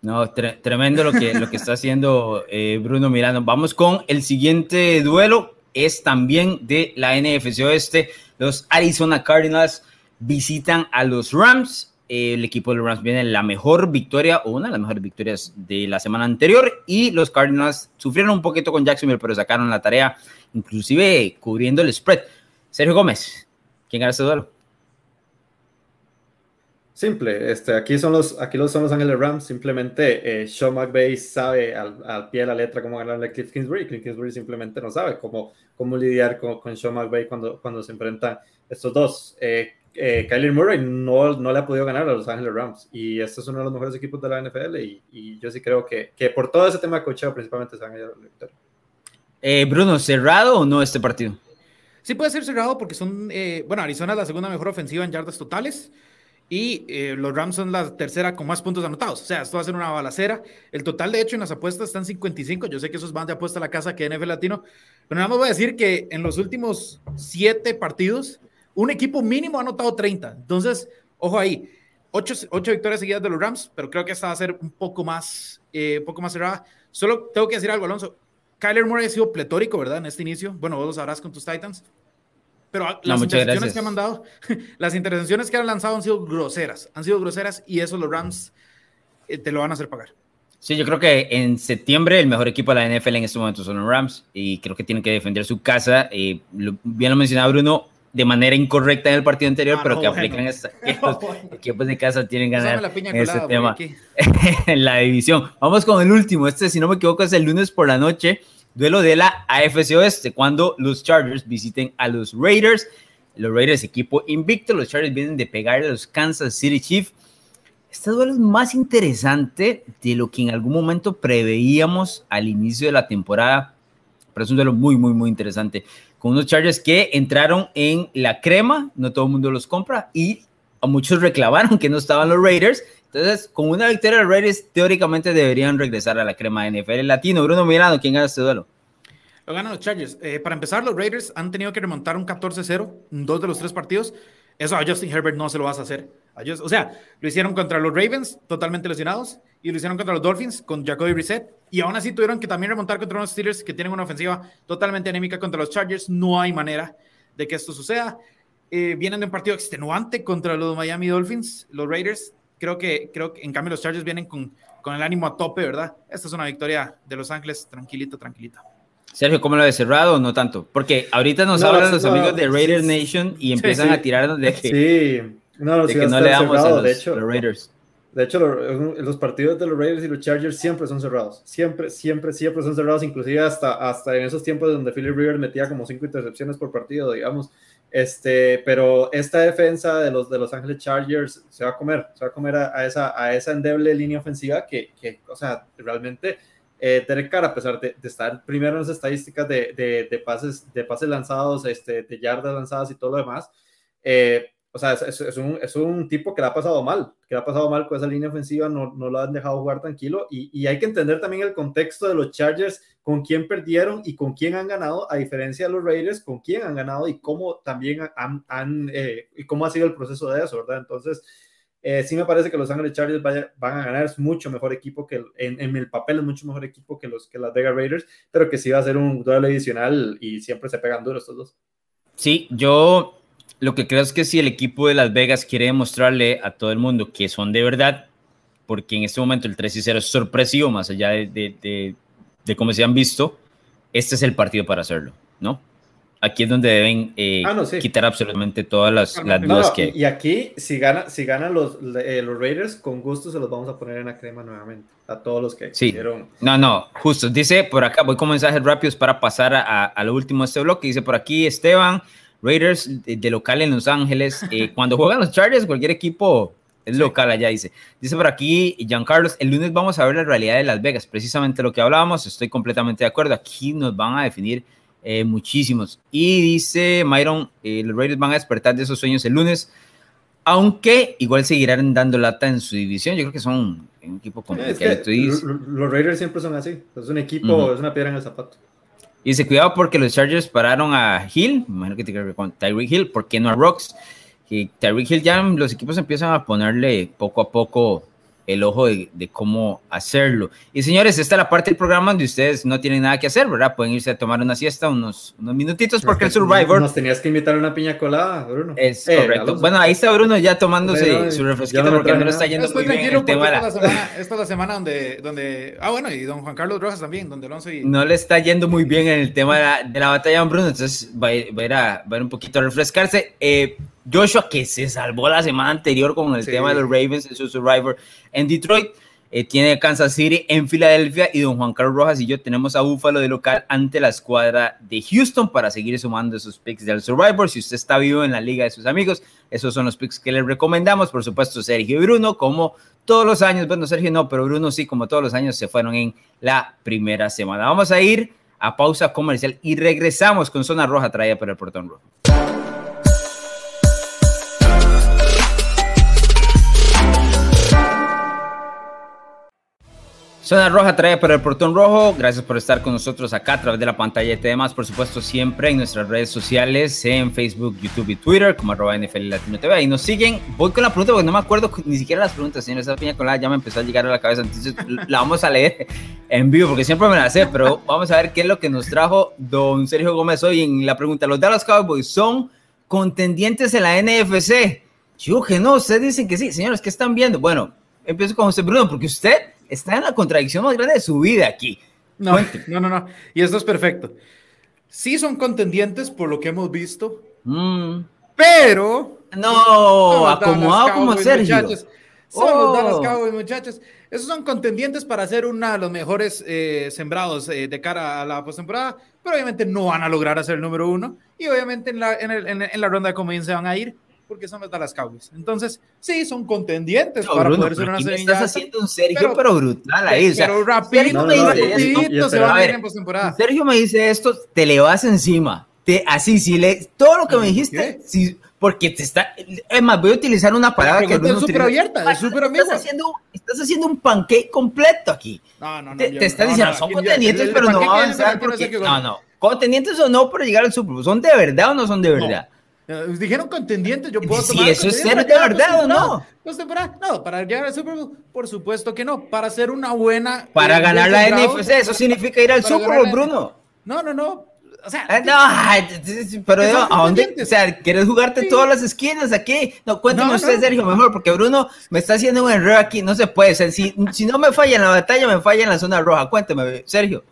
No, tremendo lo que, lo que está haciendo eh, Bruno Miranda. Vamos con el siguiente duelo es también de la NFC Oeste. Los Arizona Cardinals visitan a los Rams. El equipo de los Rams viene la mejor victoria o una de las mejores victorias de la semana anterior y los Cardinals sufrieron un poquito con Jacksonville, pero sacaron la tarea, inclusive cubriendo el spread. Sergio Gómez, ¿quién gana este duelo? Simple, este, aquí son los, aquí son los Ángeles Rams, simplemente eh, Sean McVay sabe al, al, pie de la letra cómo ganarle a Cliff Kingsbury, Cliff Kingsbury simplemente no sabe cómo, cómo lidiar con, con Sean McVay cuando, cuando se enfrentan estos dos. Eh, eh, Kyler Murray no, no le ha podido ganar a los Ángeles Rams y este es uno de los mejores equipos de la NFL y, y yo sí creo que, que, por todo ese tema de cocheo principalmente se van a la victoria. Eh, Bruno, ¿cerrado o no este partido? Sí puede ser cerrado porque son, eh, bueno, Arizona es la segunda mejor ofensiva en yardas totales y eh, los Rams son la tercera con más puntos anotados. O sea, esto va a ser una balacera. El total, de hecho, en las apuestas están 55. Yo sé que eso es más de apuesta a la casa que NFL Latino, pero nada más voy a decir que en los últimos siete partidos, un equipo mínimo ha anotado 30. Entonces, ojo ahí. Ocho, ocho victorias seguidas de los Rams, pero creo que esta va a ser un poco más, eh, un poco más cerrada. Solo tengo que decir algo, Alonso. Kyler Murray ha sido pletórico, ¿verdad? En este inicio. Bueno, vos lo sabrás con tus Titans. Pero las intercepciones que han mandado, las intercepciones que han lanzado han sido groseras, han sido groseras y eso los Rams eh, te lo van a hacer pagar. Sí, yo creo que en septiembre el mejor equipo de la NFL en este momento son los Rams y creo que tienen que defender su casa. Eh, bien lo mencionaba Bruno, de manera incorrecta en el partido anterior, ah, pero que aplican estos equipos de casa tienen ganar en este tema en la división. Vamos con el último, este si no me equivoco es el lunes por la noche duelo de la AFC Oeste, cuando los Chargers visiten a los Raiders. Los Raiders, equipo invicto, los Chargers vienen de pegar a los Kansas City Chiefs. Este duelo es más interesante de lo que en algún momento preveíamos al inicio de la temporada, pero es un duelo muy, muy, muy interesante. Con unos Chargers que entraron en la crema, no todo el mundo los compra, y a muchos reclamaron que no estaban los Raiders, entonces, con una victoria de Raiders, teóricamente deberían regresar a la crema de NFL latino. Bruno Milano, ¿quién gana este duelo? Lo ganan los Chargers. Eh, para empezar, los Raiders han tenido que remontar un 14-0 en dos de los tres partidos. Eso a Justin Herbert no se lo vas a hacer. o sea, lo hicieron contra los Ravens, totalmente lesionados, y lo hicieron contra los Dolphins, con Jacoby Brissett, y aún así tuvieron que también remontar contra unos Steelers que tienen una ofensiva totalmente anémica contra los Chargers. No hay manera de que esto suceda. Eh, vienen de un partido extenuante contra los Miami Dolphins, los Raiders. Creo que, creo que en cambio los Chargers vienen con, con el ánimo a tope, ¿verdad? Esta es una victoria de Los Ángeles, tranquilita, tranquilita. Sergio, ¿cómo lo ves cerrado o no tanto? Porque ahorita nos hablan los amigos de Raider Nation y empiezan a tirarnos de que, sí. no, de que no le damos a los, de hecho, Raiders. De hecho, los, partidos de los Raiders y los Chargers siempre son cerrados. Siempre, siempre, siempre son cerrados, inclusive hasta, hasta en esos tiempos donde Philip Rivers metía como cinco intercepciones por partido, digamos. Este, pero esta defensa de los, de los Ángeles Chargers se va a comer, se va a comer a, esa, a esa endeble línea ofensiva que, que o sea, realmente eh, Derek Carr, a pesar de, estar primero en las estadísticas de, de, pases, de pases lanzados, este, de yardas lanzadas y todo lo demás, eh, o sea, es, es, un, es, un, tipo que le ha pasado mal, que le ha pasado mal con esa línea ofensiva, no, no lo han dejado jugar tranquilo y, y, hay que entender también el contexto de los Chargers, con quién perdieron y con quién han ganado, a diferencia de los Raiders, con quién han ganado y cómo también han, han eh, y cómo ha sido el proceso de eso, ¿verdad? Entonces, eh, sí me parece que los Ángeles Chargers van a ganar, es mucho mejor equipo que en, en, el papel es mucho mejor equipo que los que las Vegas Raiders, pero que sí va a ser un duelo adicional y siempre se pegan duro estos dos. Sí, yo lo que creo es que si el equipo de Las Vegas quiere demostrarle a todo el mundo que son de verdad, porque en este momento el 3 y 0 es sorpresivo, más allá de, de, de, de cómo se han visto, este es el partido para hacerlo, ¿no? aquí es donde deben eh, ah, quitar absolutamente todas las, las dudas que Y aquí, si gana, si ganan los, eh, los Raiders, con gusto se los vamos a poner en la crema nuevamente. A todos los que sí. No, no, justo. Dice por acá, voy con mensajes rápidos para pasar a, a lo último de este bloque. Dice por aquí Esteban, Raiders de, local en Los Ángeles. Eh, cuando juegan los Chargers, cualquier equipo es local allá, dice. Dice por aquí, Giancarlos, el lunes vamos a ver la realidad de Las Vegas, precisamente lo que hablábamos, estoy completamente de acuerdo. Aquí nos van a definir eh, muchísimos. Y dice Myron, eh, los Raiders van a despertar de esos sueños el lunes, aunque igual seguirán dando lata en su división. Yo creo que son un equipo complicado. los Raiders siempre son así. Es un equipo, es una piedra en el zapato. Y dice, cuidado porque los Chargers pararon a Hill, imagino que tiene que ver con Tyreek Hill, ¿por qué no a Rocks? Que Tyreek Hill ya los equipos empiezan a ponerle poco a poco el ojo de, cómo hacerlo. Y señores, esta es la parte del programa donde ustedes no tienen nada que hacer, ¿verdad? Pueden irse a tomar una siesta unos, unos minutitos porque el Survivor... Nos tenías que invitar a una piña colada, Bruno. Es eh, correcto. Bueno, ahí está Bruno ya tomándose su refresquito porque no lo está yendo muy bien el tema esta, la semana, esta es la semana donde, donde... Ah, bueno, y don Juan Carlos Rojas también, donde Alonso y... No le está yendo muy bien en el tema de la, de la batalla, Bruno, entonces va a, ir, va, a ir a, va a ir un poquito a refrescarse. Eh, Joshua, que se salvó la semana anterior con el tema de los Ravens en su Survivor en Detroit eh, tiene Kansas City en Filadelfia y don Juan Carlos Rojas y yo tenemos a Búfalo de local ante la escuadra de Houston para seguir sumando esos picks del Survivor. Si usted está vivo en la liga de sus amigos, esos son los picks que les recomendamos. Por supuesto, Sergio y Bruno, como todos los años, bueno, Sergio no, pero Bruno sí, como todos los años, se fueron en la primera semana. Vamos a ir a pausa comercial y regresamos con Zona Roja traída por el Portón Rojo. Zona Roja trae por el portón rojo. Gracias por estar con nosotros acá a través de la pantalla de temas. Por supuesto, siempre en nuestras redes sociales, en Facebook, YouTube y Twitter, como arroba NFL Latino TV. Y nos siguen. Voy con la pregunta porque no me acuerdo ni siquiera las preguntas, señor. Esa piña colada ya me empezó a llegar a la cabeza. Entonces la vamos a leer en vivo porque siempre me la sé. Pero vamos a ver qué es lo que nos trajo don Sergio Gómez hoy en la pregunta. Los Dallas Cowboys son contendientes en la NFC. Yo que no, ustedes dicen que sí. Señores, ¿qué están viendo? Bueno, empiezo con José Bruno porque usted está en la contradicción más grande de su vida aquí. No, no, no, no. Y esto es perfecto. Sí son contendientes por lo que hemos visto, mm. pero... No, acomodado como Sergio. Son los Dallas oh. Cowboys, muchachos. Esos son contendientes para ser uno de los mejores eh, sembrados eh, de cara a la postemporada, pero obviamente no van a lograr hacer el número uno. Y obviamente en la, en, el, en, la ronda de comodín se van a ir porque son los Dallas Cowboys. Entonces, sí, son contendientes para poder ser una serie. Estás haciendo un Sergio, pero, brutal ahí. O sea, pero rapidito, me dice se va a ir en postemporada. Sergio me dice esto, te le vas encima. Te, así, si le, todo lo que me dijiste, si, porque te está, es más, voy a utilizar una palabra que es súper abierta, es súper estás haciendo, estás haciendo un pancake completo aquí. No, no, no. Te, está diciendo, son contendientes, pero no van a avanzar porque, no, no, contendientes o no para llegar al Super Bowl, ¿son de verdad o no son de verdad? Dijeron contendientes, yo puedo tomar. Si eso es ser de verdad o no. No, para llegar al Super Bowl, por supuesto que no. Para hacer una buena. Para ganar la NFC, eso significa ir al Super Bowl, Bruno. No, no, no. O sea, eh, no, pero ¿a dónde? O sea, ¿quieres jugarte todas las esquinas aquí? No, cuéntame usted, Sergio, mejor, porque Bruno me está haciendo un error aquí, no se puede. O sea, si, si no me falla en la batalla, me falla en la zona roja. Cuéntame, Sergio.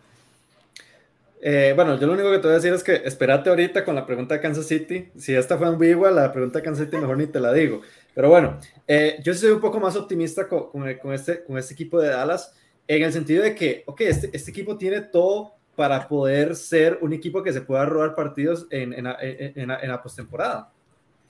Eh, bueno, yo lo único que te voy a decir es que espérate ahorita con la pregunta de Kansas City. Si esta fue ambigua, la pregunta de Kansas City mejor ni te la digo. Pero bueno, eh, yo soy un poco más optimista con, con, este, con este equipo de Dallas en el sentido de que, ok, este, este equipo tiene todo para poder ser un equipo que se pueda robar partidos en, en, en, en la postemporada.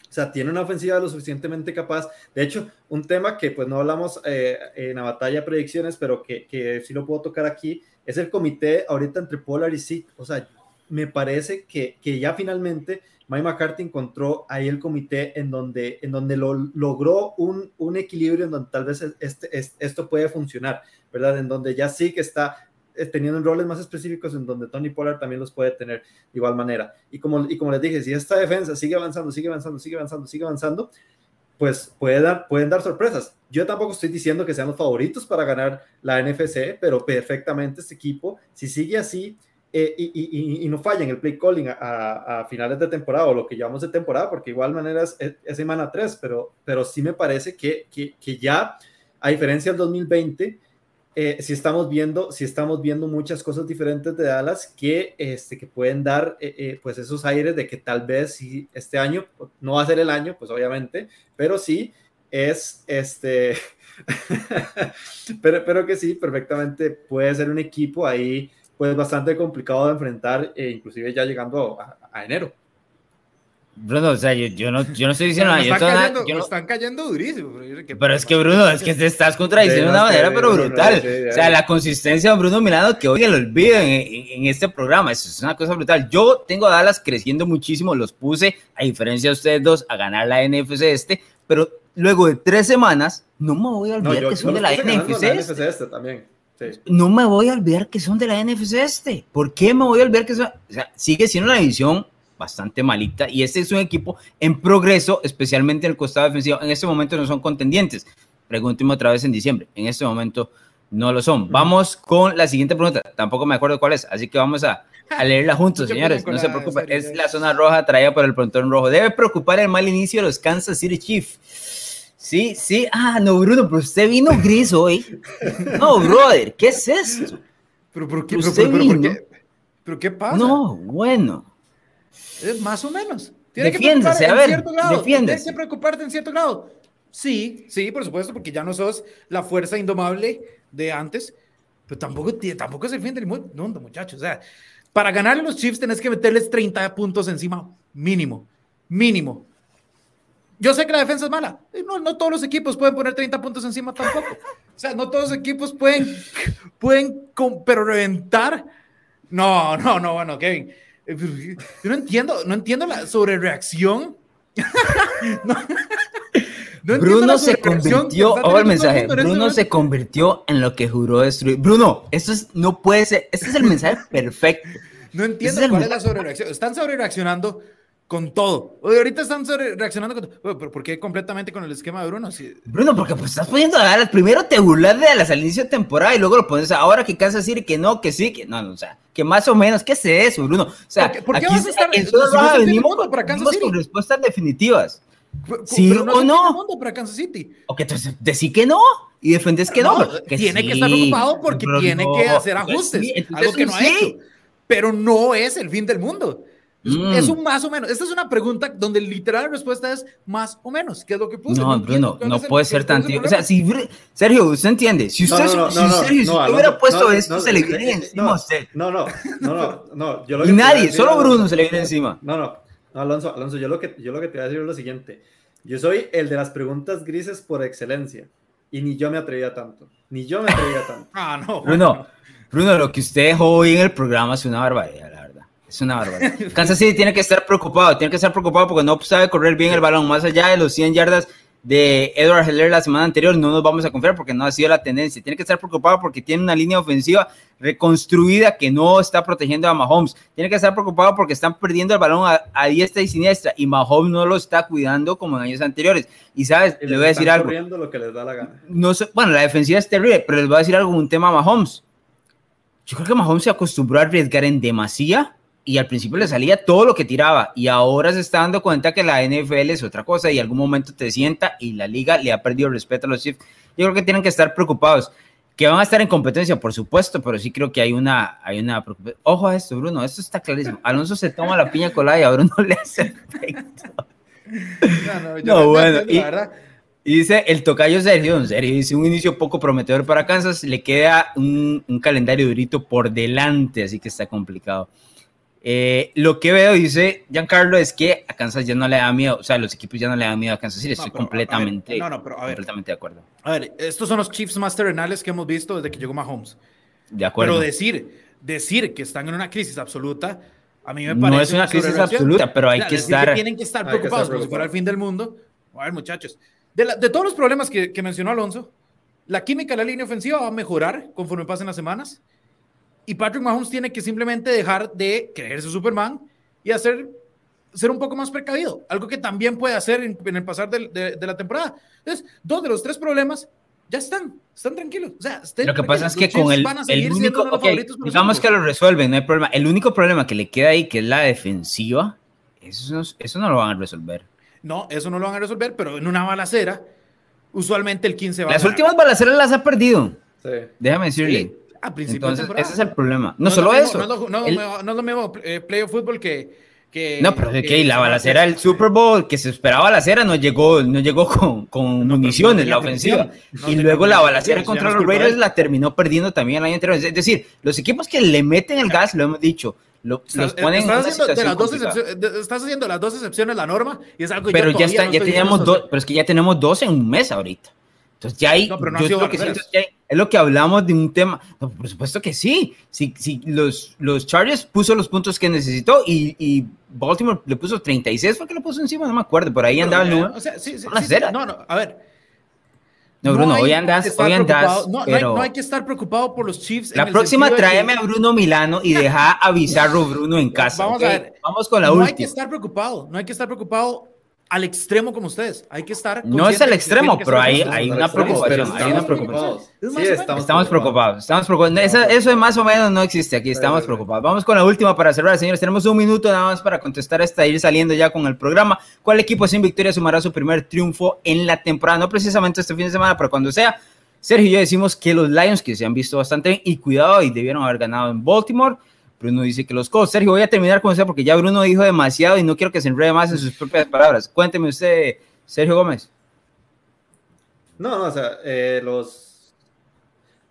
O sea, tiene una ofensiva lo suficientemente capaz. De hecho, un tema que pues no hablamos eh, en la batalla de predicciones, pero que, que sí lo puedo tocar aquí, es el comité ahorita entre Polar y Zeke. O sea, me parece que, que ya finalmente Mike McCarthy encontró ahí el comité en donde, en donde lo, logró un, un equilibrio en donde tal vez este, esto puede funcionar, ¿verdad? En donde ya sí que está eh, teniendo roles más específicos en donde Tony Pollard también los puede tener de igual manera. Y como, y como les dije, si esta defensa sigue avanzando, sigue avanzando, sigue avanzando, sigue avanzando, pues puede pueden dar sorpresas. Yo tampoco estoy diciendo que sean los favoritos para ganar la NFC, pero perfectamente este equipo, si sigue así eh, y, y, no falla en el play calling a, a, finales de temporada o lo que llamamos de temporada, porque igual manera es, semana 3, pero, pero sí me parece que, que ya, a diferencia del 2020, eh, si estamos viendo, si estamos viendo muchas cosas diferentes de Dallas que, este, que pueden dar eh, eh, pues esos aires de que tal vez si este año no va a ser el año, pues obviamente, pero sí es este, pero, pero que sí, perfectamente puede ser un equipo ahí pues bastante complicado de enfrentar, e inclusive ya llegando a enero. Bruno, o sea, yo, no, yo no estoy diciendo nada. Están, cayendo, yo no... están cayendo durísimo. Pero, es que, Bruno, es que te estás contradiciendo de una manera, pero brutal. o sea, la consistencia de Bruno Milano, que hoy lo olviden en, en, este programa, eso es una cosa brutal. Yo tengo a Dallas creciendo muchísimo, los puse, a diferencia de ustedes dos, a ganar la NFC este, pero luego de tres semanas, no me voy a olvidar que son de la NFC, este. este. también. No me voy a olvidar que son de la NFC este. ¿Por qué me voy a olvidar que son? O sea, sigue siendo una división bastante malita. Y este es un equipo en progreso, especialmente en el costado defensivo. En este momento no son contendientes. Pregúnteme otra vez en diciembre. En este momento no lo son. Vamos con la siguiente pregunta. Tampoco me acuerdo cuál es, así que vamos a, a leerla juntos, señores. No se preocupen. Es la zona roja traída por el frontón rojo. Debe preocupar el mal inicio de los Kansas City Chiefs. Sí, sí. Ah, no, Bruno, pero usted vino gris hoy. No, brother, ¿qué es esto? ¿Pero por qué? ¿Pero, qué? ¿Pero qué pasa? No, bueno. Es más o menos. Tiene que preocuparte en cierto grado. Tienes que preocuparte en cierto grado. Sí, sí, por supuesto, porque ya no sos la fuerza indomable de antes, pero tampoco, tampoco es el fin del mundo, muchachos. O sea, para ganar los Chiefs tenés que meterles 30 puntos encima, mínimo, mínimo. Yo sé que la defensa es mala. No, no todos los equipos pueden poner 30 puntos encima tampoco. O sea, no todos los equipos pueden, pueden, pero reventar. No, no, no, bueno, Kevin. Eh, yo no entiendo, no entiendo la sobrereacción. Bruno se convirtió, el mensaje, Bruno se convirtió en lo que juró destruir. Bruno, esto es, no puede ser, este es el mensaje perfecto. No entiendo cuál es la sobrereacción. Están sobrereaccionando con todo. Oye, ahorita están reaccionando con todo. pero ¿por qué completamente con el esquema de Bruno? Bruno, porque pues estás poniendo a Dallas. Primero te burlas de Dallas al inicio de temporada y luego lo pones ahora que Kansas City que no, que sí, que no, no, o sea, que más o menos, ¿qué es eso, Bruno? O sea, ¿por qué, vas a estar en zona venimos, para Kansas City? con respuestas definitivas. ¿Sí no o no? para Kansas City. Ok, entonces decís que no y defendes que no. que tiene que estar preocupado porque tiene que hacer pues ajustes, algo que no ha hecho. Pero no es el fin del mundo. Es mm. un más o menos. Esta es una pregunta donde literal la respuesta es más o menos, ¿Qué es lo que puse. No, Bruno, no puede ser tan tío. O sea, si, Sergio, usted entiende. Si usted, no, no, si, Sergio, si hubiera puesto esto, se le viene encima a usted. No, no, no, no. Yo lo y nadie, solo Bruno se le viene encima. No, no, no, Alonso, Alonso, yo lo que, yo lo que te voy a decir es lo siguiente. Yo soy el de las preguntas grises por excelencia. Y ni yo me atrevía tanto. Ni yo me atrevía tanto. ah, no. Bruno, Bruno, lo que usted dejó hoy en el programa es una barbaridad. Es una barbaridad. Kansas City tiene que estar preocupado, tiene que estar preocupado porque no sabe correr bien el balón más allá de los 100 yardas de Edward Heller la semana anterior, no nos vamos a confiar porque no ha sido la tendencia. Tiene que estar preocupado porque tiene una línea ofensiva reconstruida que no está protegiendo a Mahomes. Tiene que estar preocupado porque están perdiendo el balón a, diestra y siniestra y Mahomes no lo está cuidando como en años anteriores. Y sabes, le voy a decir algo. Lo que les da la gana. No bueno, la defensiva es terrible, pero les voy a decir algo, un tema a Mahomes. Yo creo que Mahomes se acostumbró a arriesgar en demasía y al principio le salía todo lo que tiraba y ahora se está dando cuenta que la NFL es otra cosa y algún momento te sienta y la liga le ha perdido respeto a los Chiefs. Yo creo que tienen que estar preocupados. Que van a estar en competencia, por supuesto, pero sí creo que hay una, hay una preocupación. Ojo a esto, Bruno, esto está clarísimo. Alonso se toma la piña colada y a Bruno le hace efecto. No, no, bueno, y, dice el tocayo Sergio, en serio, dice un inicio poco prometedor para Kansas, le queda un, un calendario durito por delante, así que está complicado. Eh, lo que veo, dice Giancarlo, es que a Kansas ya no le da miedo, o sea, los equipos ya no le dan miedo a Kansas City, estoy completamente, completamente de acuerdo. A ver, estos son los Chiefs más terrenales que hemos visto desde que llegó Mahomes. De acuerdo. Pero decir, decir que están en una crisis absoluta, a mí me parece... No es una crisis absoluta, pero hay que estar... tienen que estar preocupados como si fuera el fin del mundo. A ver, muchachos, de, de todos los problemas que, que mencionó Alonso, la química de la línea ofensiva va a mejorar conforme pasen las semanas y Patrick Mahomes tiene que simplemente dejar de creerse Superman y hacer ser un poco más precavido, algo que también puede hacer en, el pasar de, de, la temporada. Entonces, dos de los tres problemas ya están, están tranquilos. O sea, lo que pasa es que con el, el único, digamos que lo resuelven, no hay problema. El único problema que le queda ahí, que es la defensiva, eso, eso no lo van a resolver. No, eso no lo van a resolver, pero en una balacera, usualmente el 15 va Las últimas balaceras las ha perdido. Sí. Déjame decirle. Entonces, ese es el problema. No, solo eso. No, es lo mismo eh, play of fútbol que, que, no, pero que, la balacera del Super Bowl que se esperaba balacera no llegó, no llegó con, con municiones la ofensiva. y luego la balacera contra los Raiders la terminó perdiendo también el año anterior. Es decir, los equipos que le meten el gas, lo hemos dicho, lo, los ponen estás, haciendo las dos estás haciendo las dos excepciones la norma y es algo pero ya, está, ya teníamos dos, pero es que ya tenemos dos en un mes ahorita. Entonces ya hay, es lo que hablamos de un tema. por supuesto que sí. Si, si los, los Chargers puso los puntos que necesitó y, y, Baltimore le puso 36, ¿fue que lo puso encima? No me acuerdo, por ahí andaba el número. O sea, sí, sí, no, no, a ver. No, Bruno, hoy andas, hoy andas. No, pero... no, hay, que estar preocupado por los Chiefs. La próxima tráeme a Bruno Milano y deja a Bizarro Bruno en casa. Vamos a ver. Vamos con la última. No hay que estar preocupado, no hay que estar preocupado al extremo como ustedes. Hay que estar. No es al extremo, pero hay, hay una preocupación. Hay una preocupación. Sí, estamos, preocupados. Estamos preocupados. Eso, eso, más o menos no existe aquí. Estamos preocupados. Vamos con la última para cerrar, señores. Tenemos un minuto nada más para contestar esta ir saliendo ya con el programa. ¿Cuál equipo sin victoria sumará su primer triunfo en la temporada? No precisamente este fin de semana, pero cuando sea. Sergio y yo decimos que los Lions, que se han visto bastante bien y cuidado, y debieron haber ganado en Baltimore Bruno dice que los Colts. Sergio, voy a terminar con usted porque ya Bruno dijo demasiado y no quiero que se enrede más en sus propias palabras. Cuénteme usted, Sergio Gómez. No, no, o sea, eh, los.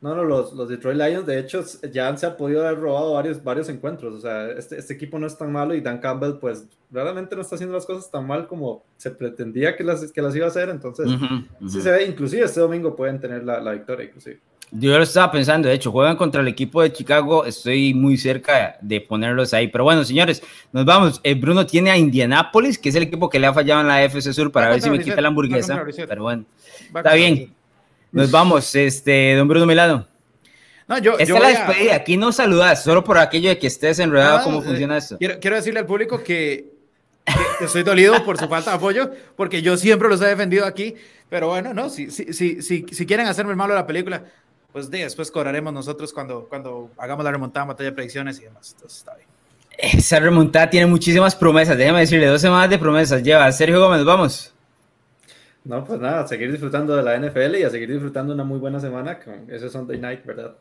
No, no, los, los, Detroit Lions, de hecho, ya se ha podido haber robado varios, varios encuentros. O sea, este, este, equipo no es tan malo y Dan Campbell, pues, realmente no está haciendo las cosas tan mal como se pretendía que las, que las iba a hacer. Entonces, sí se ve, inclusive este domingo pueden tener la, la victoria, inclusive. Yo lo estaba pensando, de hecho, juegan contra el equipo de Chicago, estoy muy cerca de ponerlos ahí. Pero bueno, señores, nos vamos. Eh, Bruno tiene a Indianapolis, que es el equipo que le ha fallado en la FC Sur para ver si me quita la hamburguesa. Pero bueno, está bien. Nos vamos, este, don Bruno Milano. No, yo, Esta es la despedida, aquí no saludas, solo por aquello de que estés enredado, ¿cómo funciona esto? Quiero, quiero decirle al público que, estoy dolido por su falta de apoyo, porque yo siempre los he defendido aquí, pero bueno, no, si, si, si, si, si quieren hacerme el malo de la película, pues después cobraremos nosotros cuando, cuando hagamos la remontada batalla de predicciones y demás. Entonces está bien. Esa remontada tiene muchísimas promesas. Déjame decirle, dos semanas de promesas lleva. Sergio Gómez, vamos. No, pues nada, a seguir disfrutando de la NFL y a seguir disfrutando una muy buena semana con ese Sunday night, ¿verdad?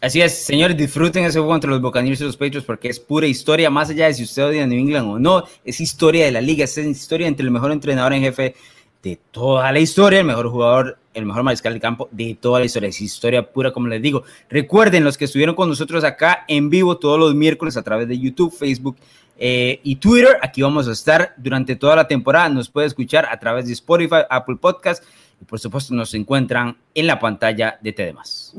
Así es, señores, disfruten ese juego entre los Buccaneers y los Patriots porque es pura historia, más allá de si usted odia a New England o no, es historia de la liga, es historia entre el mejor entrenador en jefe de toda la historia, el mejor jugador, el mejor mariscal de campo de toda la historia. Es historia pura, como les digo. Recuerden, los que estuvieron con nosotros acá en vivo todos los miércoles a través de YouTube, Facebook eh, y Twitter, aquí vamos a estar durante toda la temporada. Nos puede escuchar a través de Spotify, Apple Podcast y por supuesto nos encuentran en la pantalla de TDMás.